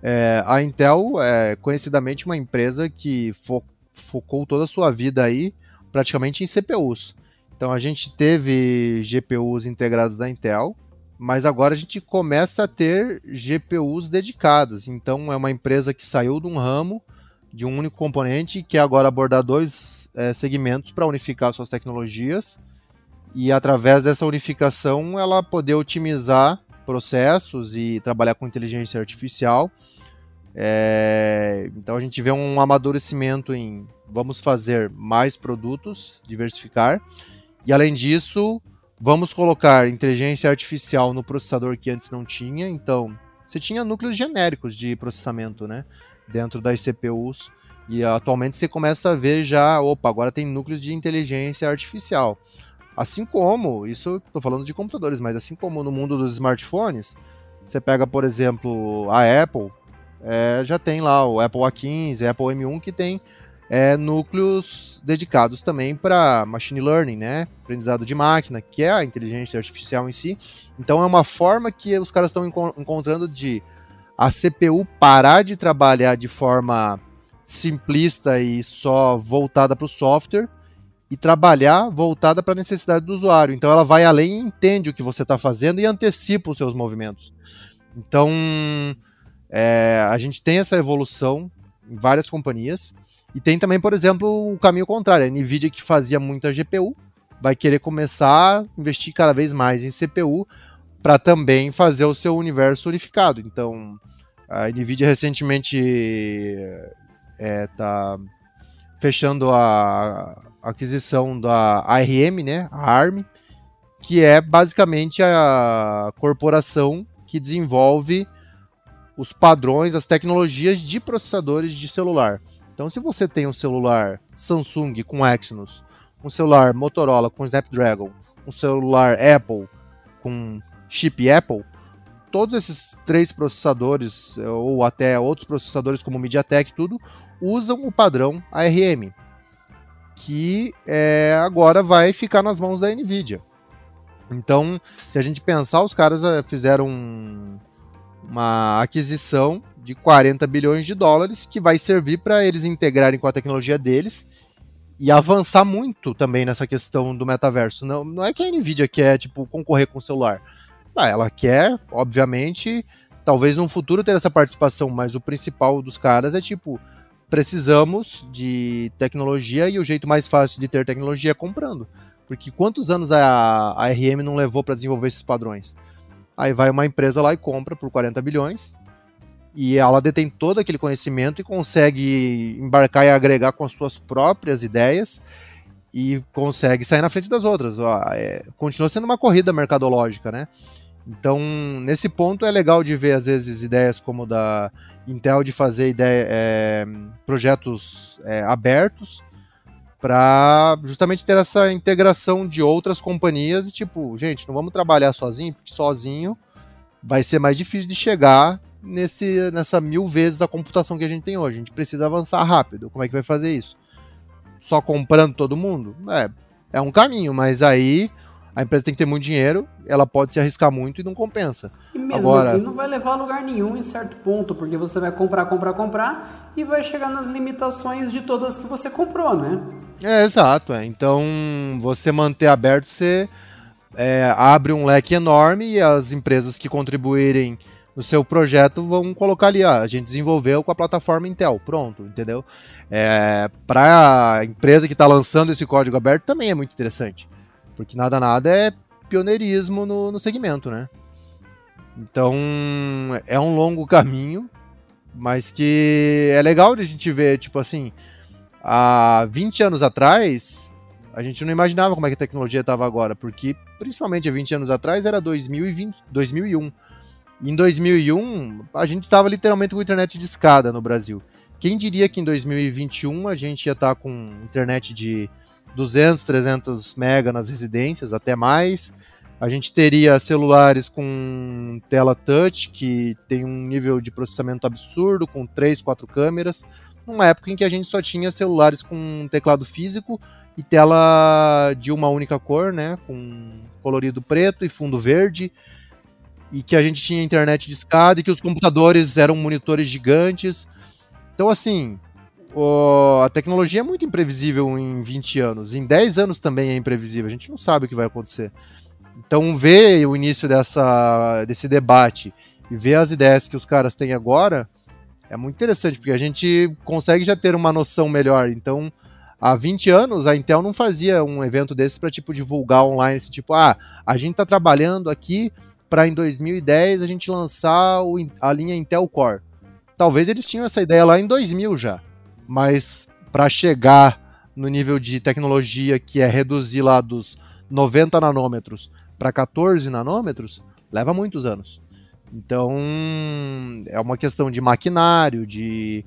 é, a Intel é conhecidamente uma empresa que fo focou toda a sua vida aí praticamente em CPUs. Então a gente teve GPUs integrados da Intel, mas agora a gente começa a ter GPUs dedicadas. Então é uma empresa que saiu de um ramo de um único componente e quer agora abordar dois é, segmentos para unificar suas tecnologias e através dessa unificação ela poder otimizar processos e trabalhar com inteligência artificial. É, então a gente vê um amadurecimento em vamos fazer mais produtos, diversificar, e além disso, vamos colocar inteligência artificial no processador que antes não tinha. Então, você tinha núcleos genéricos de processamento, né, dentro das CPUs, e atualmente você começa a ver já, opa, agora tem núcleos de inteligência artificial. Assim como, isso estou falando de computadores, mas assim como no mundo dos smartphones, você pega, por exemplo, a Apple, é, já tem lá o Apple A15, Apple M1, que tem é, núcleos dedicados também para machine learning, né? Aprendizado de máquina, que é a inteligência artificial em si. Então é uma forma que os caras estão enco encontrando de a CPU parar de trabalhar de forma simplista e só voltada para o software e trabalhar voltada para a necessidade do usuário. Então ela vai além e entende o que você está fazendo e antecipa os seus movimentos. Então é, a gente tem essa evolução em várias companhias e tem também, por exemplo, o caminho contrário. A Nvidia que fazia muita GPU vai querer começar a investir cada vez mais em CPU para também fazer o seu universo unificado. Então a Nvidia recentemente está é, fechando a aquisição da ARM, né, a ARM, que é basicamente a corporação que desenvolve os padrões, as tecnologias de processadores de celular. Então, se você tem um celular Samsung com Exynos, um celular Motorola com Snapdragon, um celular Apple com chip Apple, todos esses três processadores, ou até outros processadores como MediaTek, tudo, usam o padrão ARM que é, agora vai ficar nas mãos da Nvidia. Então, se a gente pensar, os caras eh, fizeram um, uma aquisição de 40 bilhões de dólares que vai servir para eles integrarem com a tecnologia deles e avançar muito também nessa questão do metaverso. Não, não é que a Nvidia quer tipo concorrer com o celular. Ah, ela quer, obviamente, talvez no futuro ter essa participação, mas o principal dos caras é tipo precisamos de tecnologia e o jeito mais fácil de ter tecnologia é comprando. Porque quantos anos a, a RM não levou para desenvolver esses padrões? Aí vai uma empresa lá e compra por 40 bilhões e ela detém todo aquele conhecimento e consegue embarcar e agregar com as suas próprias ideias e consegue sair na frente das outras. Ó, é, continua sendo uma corrida mercadológica, né? Então, nesse ponto é legal de ver, às vezes, ideias como da Intel de fazer ideia, é, projetos é, abertos para justamente ter essa integração de outras companhias e tipo, gente, não vamos trabalhar sozinho, porque sozinho vai ser mais difícil de chegar nesse, nessa mil vezes a computação que a gente tem hoje. A gente precisa avançar rápido. Como é que vai fazer isso? Só comprando todo mundo? É, é um caminho, mas aí a empresa tem que ter muito dinheiro, ela pode se arriscar muito e não compensa. E mesmo Agora, assim não vai levar a lugar nenhum em certo ponto, porque você vai comprar, comprar, comprar e vai chegar nas limitações de todas que você comprou, né? É, exato. É. Então, você manter aberto, você é, abre um leque enorme e as empresas que contribuírem no seu projeto vão colocar ali, ah, a gente desenvolveu com a plataforma Intel, pronto, entendeu? É, Para a empresa que está lançando esse código aberto também é muito interessante. Porque nada nada é pioneirismo no, no segmento, né? Então é um longo caminho, mas que é legal de a gente ver, tipo assim, há 20 anos atrás, a gente não imaginava como é que a tecnologia estava agora, porque principalmente há 20 anos atrás era 2020, 2001. Em 2001, a gente estava literalmente com internet de escada no Brasil. Quem diria que em 2021 a gente ia estar tá com internet de 200, 300 mega nas residências, até mais. A gente teria celulares com tela touch, que tem um nível de processamento absurdo, com 3, 4 câmeras, numa época em que a gente só tinha celulares com teclado físico e tela de uma única cor, né, com colorido preto e fundo verde e que a gente tinha internet de escada e que os computadores eram monitores gigantes. Então, assim, a tecnologia é muito imprevisível em 20 anos. Em 10 anos também é imprevisível. A gente não sabe o que vai acontecer. Então, ver o início dessa, desse debate e ver as ideias que os caras têm agora é muito interessante, porque a gente consegue já ter uma noção melhor. Então, há 20 anos, a Intel não fazia um evento desse para tipo divulgar online, esse tipo, ah, a gente está trabalhando aqui para em 2010 a gente lançar o, a linha Intel Core. Talvez eles tinham essa ideia lá em 2000 já, mas para chegar no nível de tecnologia que é reduzir lá dos 90 nanômetros para 14 nanômetros, leva muitos anos. Então, é uma questão de maquinário, de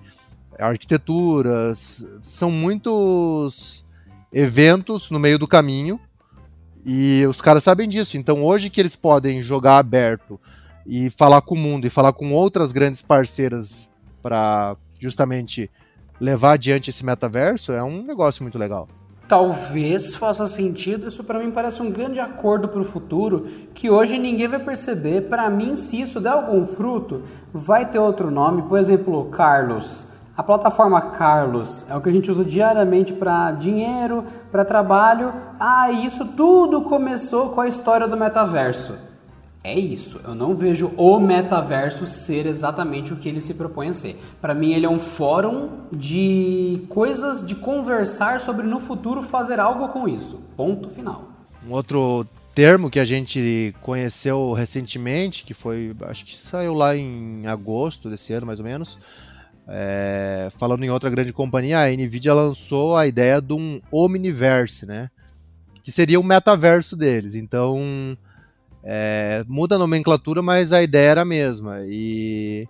arquiteturas, são muitos eventos no meio do caminho e os caras sabem disso. Então, hoje que eles podem jogar aberto e falar com o mundo e falar com outras grandes parceiras para justamente levar adiante esse metaverso, é um negócio muito legal. Talvez faça sentido, isso para mim parece um grande acordo para o futuro, que hoje ninguém vai perceber. Para mim, se isso der algum fruto, vai ter outro nome, por exemplo, Carlos. A plataforma Carlos é o que a gente usa diariamente para dinheiro, para trabalho. Ah, isso tudo começou com a história do metaverso. É isso, eu não vejo o metaverso ser exatamente o que ele se propõe a ser. Para mim, ele é um fórum de coisas de conversar sobre no futuro fazer algo com isso. Ponto final. Um outro termo que a gente conheceu recentemente, que foi, acho que saiu lá em agosto desse ano mais ou menos, é, falando em outra grande companhia, a Nvidia lançou a ideia de um Omniverse, né? Que seria o metaverso deles. Então, é, muda a nomenclatura, mas a ideia era a mesma. E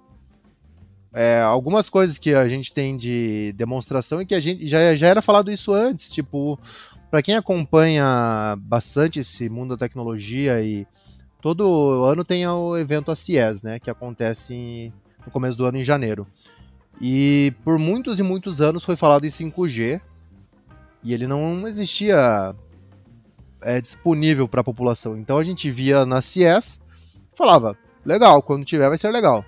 é, algumas coisas que a gente tem de demonstração e que a gente já, já era falado isso antes, tipo, para quem acompanha bastante esse mundo da tecnologia e todo ano tem o evento ACIES, né, que acontece no começo do ano em janeiro. E por muitos e muitos anos foi falado em 5G e ele não existia é, disponível para a população. Então a gente via na CES, falava, legal, quando tiver vai ser legal.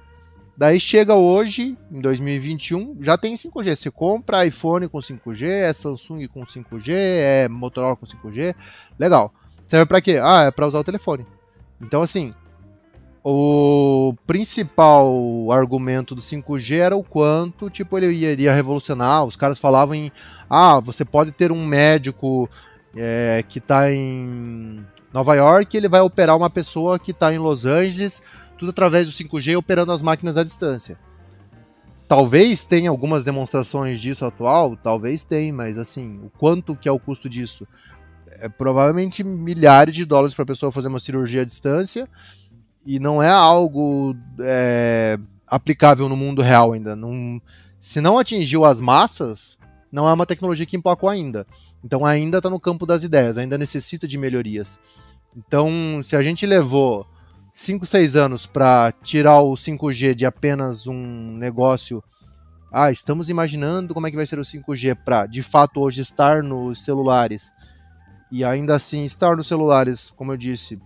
Daí chega hoje, em 2021, já tem 5G. Você compra iPhone com 5G, é Samsung com 5G, é Motorola com 5G, legal. Serve para quê? Ah, é para usar o telefone. Então assim, o principal argumento do 5G era o quanto, tipo, ele iria revolucionar. Os caras falavam em, ah, você pode ter um médico é, que está em Nova York, ele vai operar uma pessoa que está em Los Angeles, tudo através do 5G, operando as máquinas à distância. Talvez tenha algumas demonstrações disso atual, talvez tenha, mas assim, o quanto que é o custo disso? É provavelmente milhares de dólares para a pessoa fazer uma cirurgia à distância e não é algo é, aplicável no mundo real ainda. Não, se não atingiu as massas, não é uma tecnologia que emplacou ainda. Então ainda está no campo das ideias, ainda necessita de melhorias. Então, se a gente levou 5, 6 anos para tirar o 5G de apenas um negócio, ah, estamos imaginando como é que vai ser o 5G para, de fato, hoje estar nos celulares. E ainda assim, estar nos celulares, como eu disse,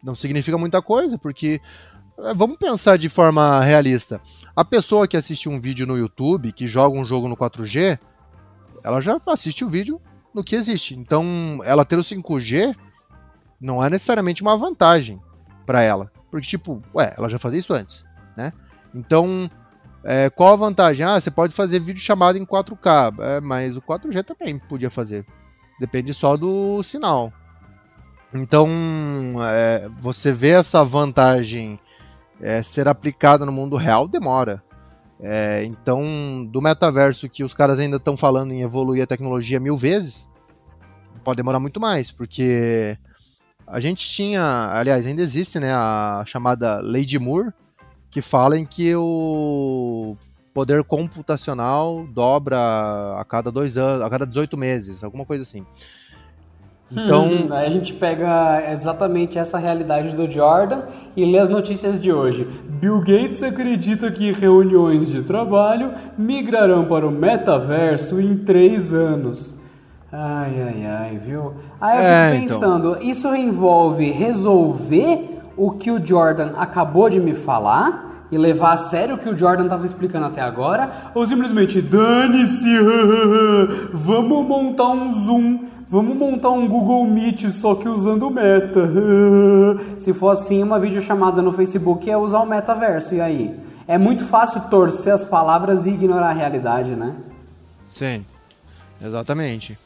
não significa muita coisa, porque eh, vamos pensar de forma realista. A pessoa que assiste um vídeo no YouTube, que joga um jogo no 4G, ela já assiste o vídeo no que existe. Então, ela ter o 5G não é necessariamente uma vantagem para ela. Porque, tipo, ué, ela já fazia isso antes, né? Então, é, qual a vantagem? Ah, você pode fazer vídeo chamado em 4K, é, mas o 4G também podia fazer. Depende só do sinal. Então, é, você vê essa vantagem é, ser aplicada no mundo real demora. É, então, do metaverso que os caras ainda estão falando em evoluir a tecnologia mil vezes, pode demorar muito mais, porque a gente tinha, aliás, ainda existe, né, a chamada Lei de Moore, que fala em que o poder computacional dobra a cada dois anos, a cada 18 meses, alguma coisa assim. Então, hum, aí a gente pega exatamente essa realidade do Jordan e lê as notícias de hoje. Bill Gates acredita que reuniões de trabalho migrarão para o metaverso em três anos. Ai, ai, ai, viu? Aí eu é, fico então. pensando, então... isso envolve resolver o que o Jordan acabou de me falar e levar a sério o que o Jordan estava explicando até agora, ou simplesmente dane-se, (laughs) vamos montar um Zoom, vamos montar um Google Meet só que usando o Meta. (laughs) Se for assim, uma videochamada no Facebook é usar o metaverso, e aí? É muito fácil torcer as palavras e ignorar a realidade, né? Sim, exatamente.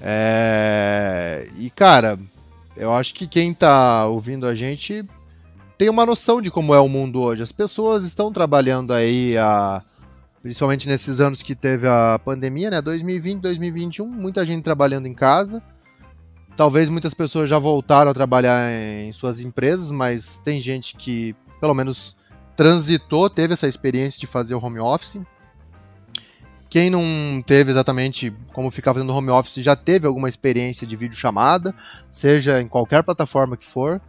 É... E cara, eu acho que quem tá ouvindo a gente tem uma noção de como é o mundo hoje. As pessoas estão trabalhando aí, a... principalmente nesses anos que teve a pandemia, né? 2020, 2021, muita gente trabalhando em casa. Talvez muitas pessoas já voltaram a trabalhar em suas empresas, mas tem gente que, pelo menos, transitou, teve essa experiência de fazer o home office. Quem não teve exatamente como ficar fazendo home office já teve alguma experiência de videochamada, seja em qualquer plataforma que for.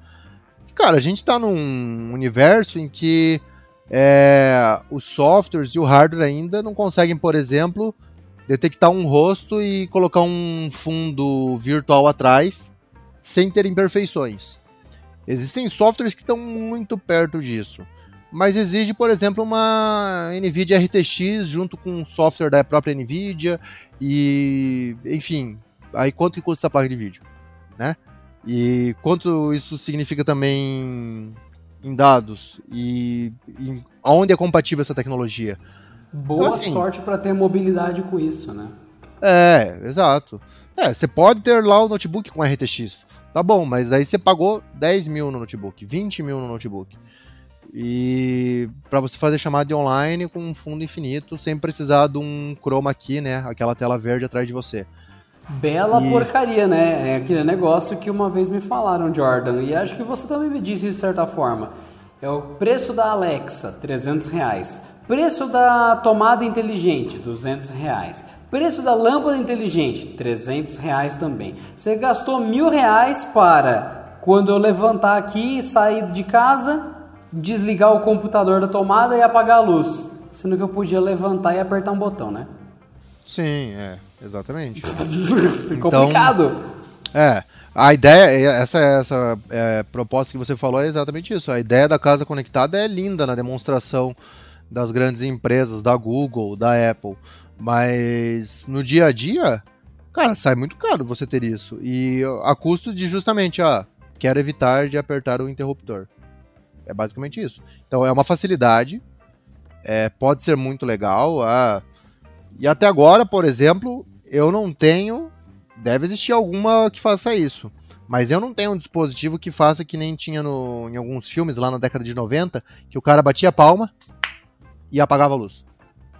Cara, a gente está num universo em que é, os softwares e o hardware ainda não conseguem, por exemplo, detectar um rosto e colocar um fundo virtual atrás sem ter imperfeições. Existem softwares que estão muito perto disso mas exige, por exemplo, uma NVIDIA RTX junto com um software da própria NVIDIA e, enfim, aí quanto que custa essa placa de vídeo, né? E quanto isso significa também em dados e, e aonde é compatível essa tecnologia. Boa então, assim, sorte para ter mobilidade com isso, né? É, exato. É, você pode ter lá o notebook com RTX, tá bom, mas aí você pagou 10 mil no notebook, 20 mil no notebook. E para você fazer chamada de online com um fundo infinito, sem precisar de um chroma key, né? Aquela tela verde atrás de você. Bela e... porcaria, né? É aquele negócio que uma vez me falaram, Jordan, e acho que você também me disse isso de certa forma. É o preço da Alexa, 300 reais. Preço da tomada inteligente, 200 reais. Preço da lâmpada inteligente, 300 reais também. Você gastou mil reais para, quando eu levantar aqui e sair de casa, desligar o computador da tomada e apagar a luz. Sendo que eu podia levantar e apertar um botão, né? Sim, é, exatamente. (laughs) então, complicado. É, a ideia, essa, essa é, proposta que você falou é exatamente isso. A ideia da casa conectada é linda na demonstração das grandes empresas, da Google, da Apple. Mas no dia a dia, cara, sai muito caro você ter isso. E a custo de justamente, ah, quero evitar de apertar o interruptor. É basicamente isso. Então é uma facilidade, é, pode ser muito legal. Ah, e até agora, por exemplo, eu não tenho. Deve existir alguma que faça isso. Mas eu não tenho um dispositivo que faça que nem tinha no, em alguns filmes lá na década de 90, que o cara batia a palma e apagava a luz.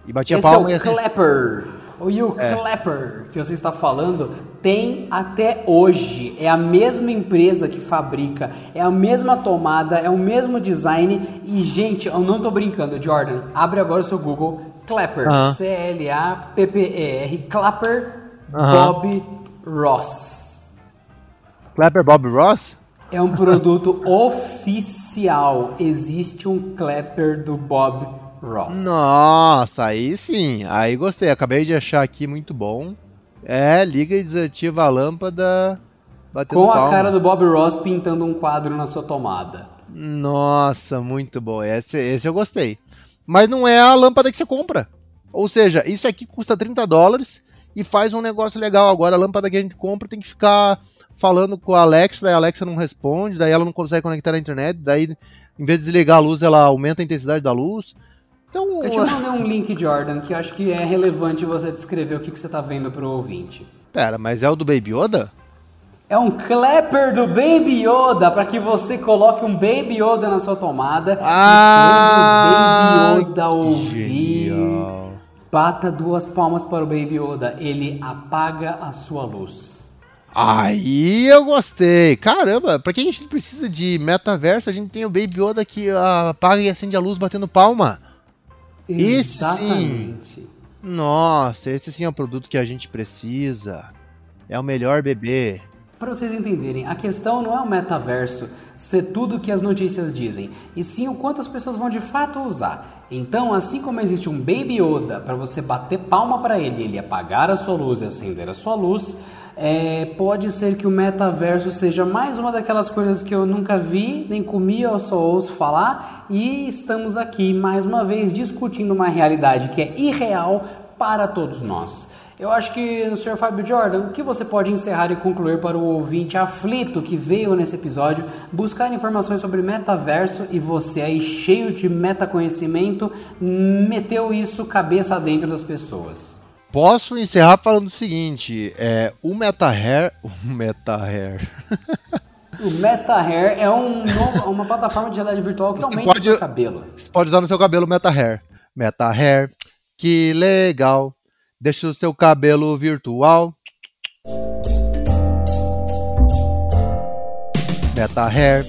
E batia Esse a palma é o e. Clapper. O You é. Clapper que você está falando tem até hoje. É a mesma empresa que fabrica, é a mesma tomada, é o mesmo design. E, gente, eu não estou brincando, Jordan. Abre agora o seu Google Clapper. Uh -huh. C-L-A-P-P-E-R. Clapper uh -huh. Bob Ross. Clapper Bob Ross? É um produto (laughs) oficial. Existe um Clapper do Bob Ross. Nossa, aí sim. Aí gostei. Acabei de achar aqui muito bom. É, liga e desativa a lâmpada. Com a palma. cara do Bob Ross pintando um quadro na sua tomada. Nossa, muito bom. Esse, esse eu gostei. Mas não é a lâmpada que você compra. Ou seja, isso aqui custa 30 dólares e faz um negócio legal. Agora a lâmpada que a gente compra tem que ficar falando com a Alexa, daí a Alexa não responde, daí ela não consegue conectar na internet, daí em vez de desligar a luz, ela aumenta a intensidade da luz. Então, eu te (laughs) mandei um link, Jordan, que eu acho que é relevante você descrever o que, que você está vendo para o ouvinte. Pera, mas é o do Baby Yoda? É um clapper do Baby Yoda para que você coloque um Baby Yoda na sua tomada. Ah, e quando o Baby Yoda ouvir, genial. bata duas palmas para o Baby Yoda. Ele apaga a sua luz. Aí eu gostei. Caramba, pra que a gente precisa de metaverso? A gente tem o Baby Yoda que apaga e acende a luz batendo palma. Esse sim. Exatamente. Nossa, esse sim é o produto que a gente precisa. É o melhor bebê. Para vocês entenderem, a questão não é o metaverso ser tudo o que as notícias dizem, e sim o quanto as pessoas vão de fato usar. Então, assim como existe um Baby Yoda para você bater palma para ele, ele apagar a sua luz e acender a sua luz, é, pode ser que o metaverso seja mais uma daquelas coisas que eu nunca vi, nem comi, eu só ouço falar, e estamos aqui mais uma vez discutindo uma realidade que é irreal para todos nós. Eu acho que, Sr. Fábio Jordan, o que você pode encerrar e concluir para o ouvinte aflito que veio nesse episódio buscar informações sobre metaverso e você aí cheio de metaconhecimento meteu isso cabeça dentro das pessoas? Posso encerrar falando o seguinte: é, o MetaHair. O MetaHair. (laughs) O MetaHair é um novo- uma plataforma de realidade virtual que Você aumenta pode- o seu cabelo. Você pode usar no seu cabelo MetaHair. MetaHair, que legal. Deixa o seu cabelo virtual. MetaHair,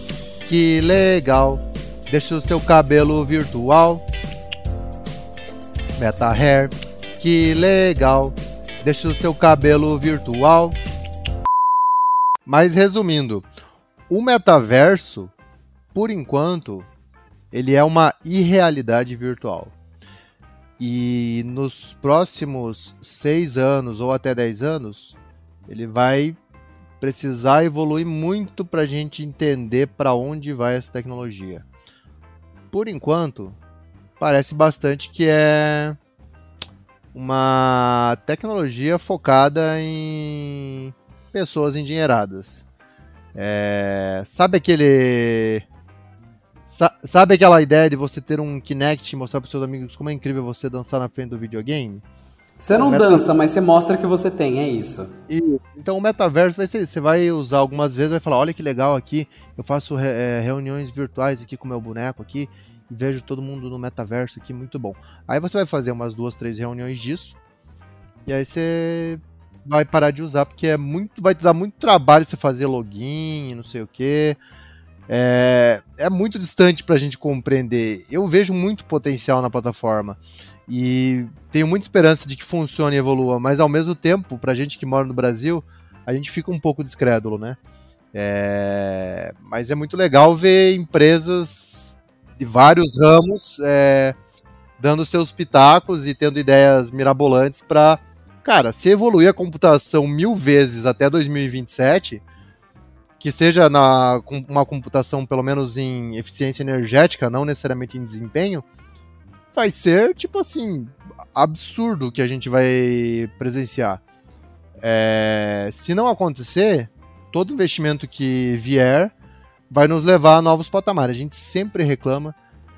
que legal. Deixa o seu cabelo virtual. MetaHair, que legal. Deixa o seu cabelo virtual. Mas resumindo, o metaverso, por enquanto, ele é uma irrealidade virtual. E nos próximos seis anos ou até 10 anos, ele vai precisar evoluir muito para a gente entender para onde vai essa tecnologia. Por enquanto, parece bastante que é uma tecnologia focada em pessoas endinheiradas. É, sabe aquele Sa- sabe aquela ideia de você ter um Kinect e mostrar para seus amigos como é incrível você dançar na frente do videogame? Você não Meta- dança, mas você mostra que você tem, é isso. E, então o metaverso vai ser isso. Você vai usar algumas vezes, vai falar, olha que legal aqui, eu faço re- eh, reuniões virtuais aqui com meu boneco aqui e vejo todo mundo no metaverso aqui, muito bom. Aí você vai fazer umas duas, três reuniões disso e aí você vai parar de usar porque é muito, vai te dar muito trabalho você fazer login, não sei o que. É, é muito distante pra gente compreender. Eu vejo muito potencial na plataforma e tenho muita esperança de que funcione e evolua, mas ao mesmo tempo, pra gente que mora no Brasil, a gente fica um pouco descrédulo, né? É, mas é muito legal ver empresas de vários ramos é, dando seus pitacos e tendo ideias mirabolantes para, cara, se evoluir a computação mil vezes até 2027, que seja na, com uma computação pelo menos em eficiência energética, não necessariamente em desempenho, vai ser tipo assim absurdo que a gente vai presenciar. É, se não acontecer, todo investimento que vier vai nos levar a novos patamares. A gente sempre reclama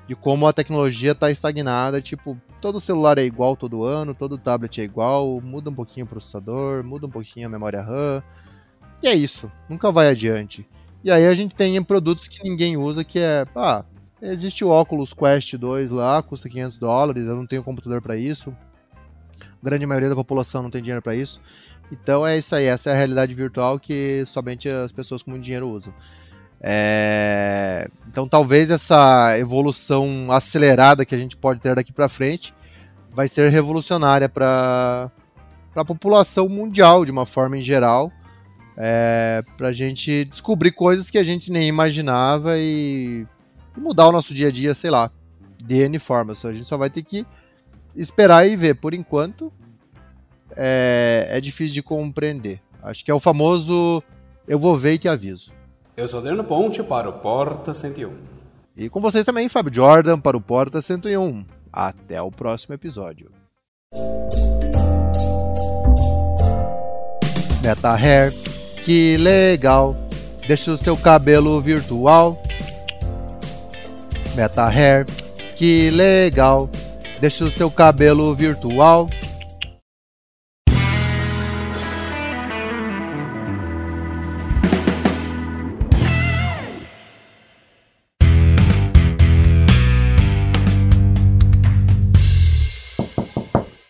de como a tecnologia está estagnada, tipo, todo celular é igual todo ano, todo tablet é igual, muda um pouquinho o processador, muda um pouquinho a memória RAM. E é isso, nunca vai adiante. E aí a gente tem produtos que ninguém usa, que é, ah, existe o Oculus Quest 2 lá, custa 500 dólares, eu não tenho computador para isso. A grande maioria da população não tem dinheiro para isso. Então é isso aí, essa é a realidade virtual que somente as pessoas com muito dinheiro usam. É, Então talvez essa evolução acelerada que a gente pode ter daqui para frente vai ser revolucionária para a população mundial de uma forma em geral, é... para a gente descobrir coisas que a gente nem imaginava e... e mudar o nosso dia a dia, sei lá, de N formas. A gente só vai ter que esperar e ver. Por enquanto, é, é difícil de compreender. Acho que é o famoso eu vou ver e te aviso. Eu sou Adriano Ponte para o Porta 101. E com vocês também, Fábio Jordan, para o Porta 101. Até o próximo episódio. Meta Hair, que legal. Deixa o seu cabelo virtual. Meta Hair, que legal. Deixa o seu cabelo virtual.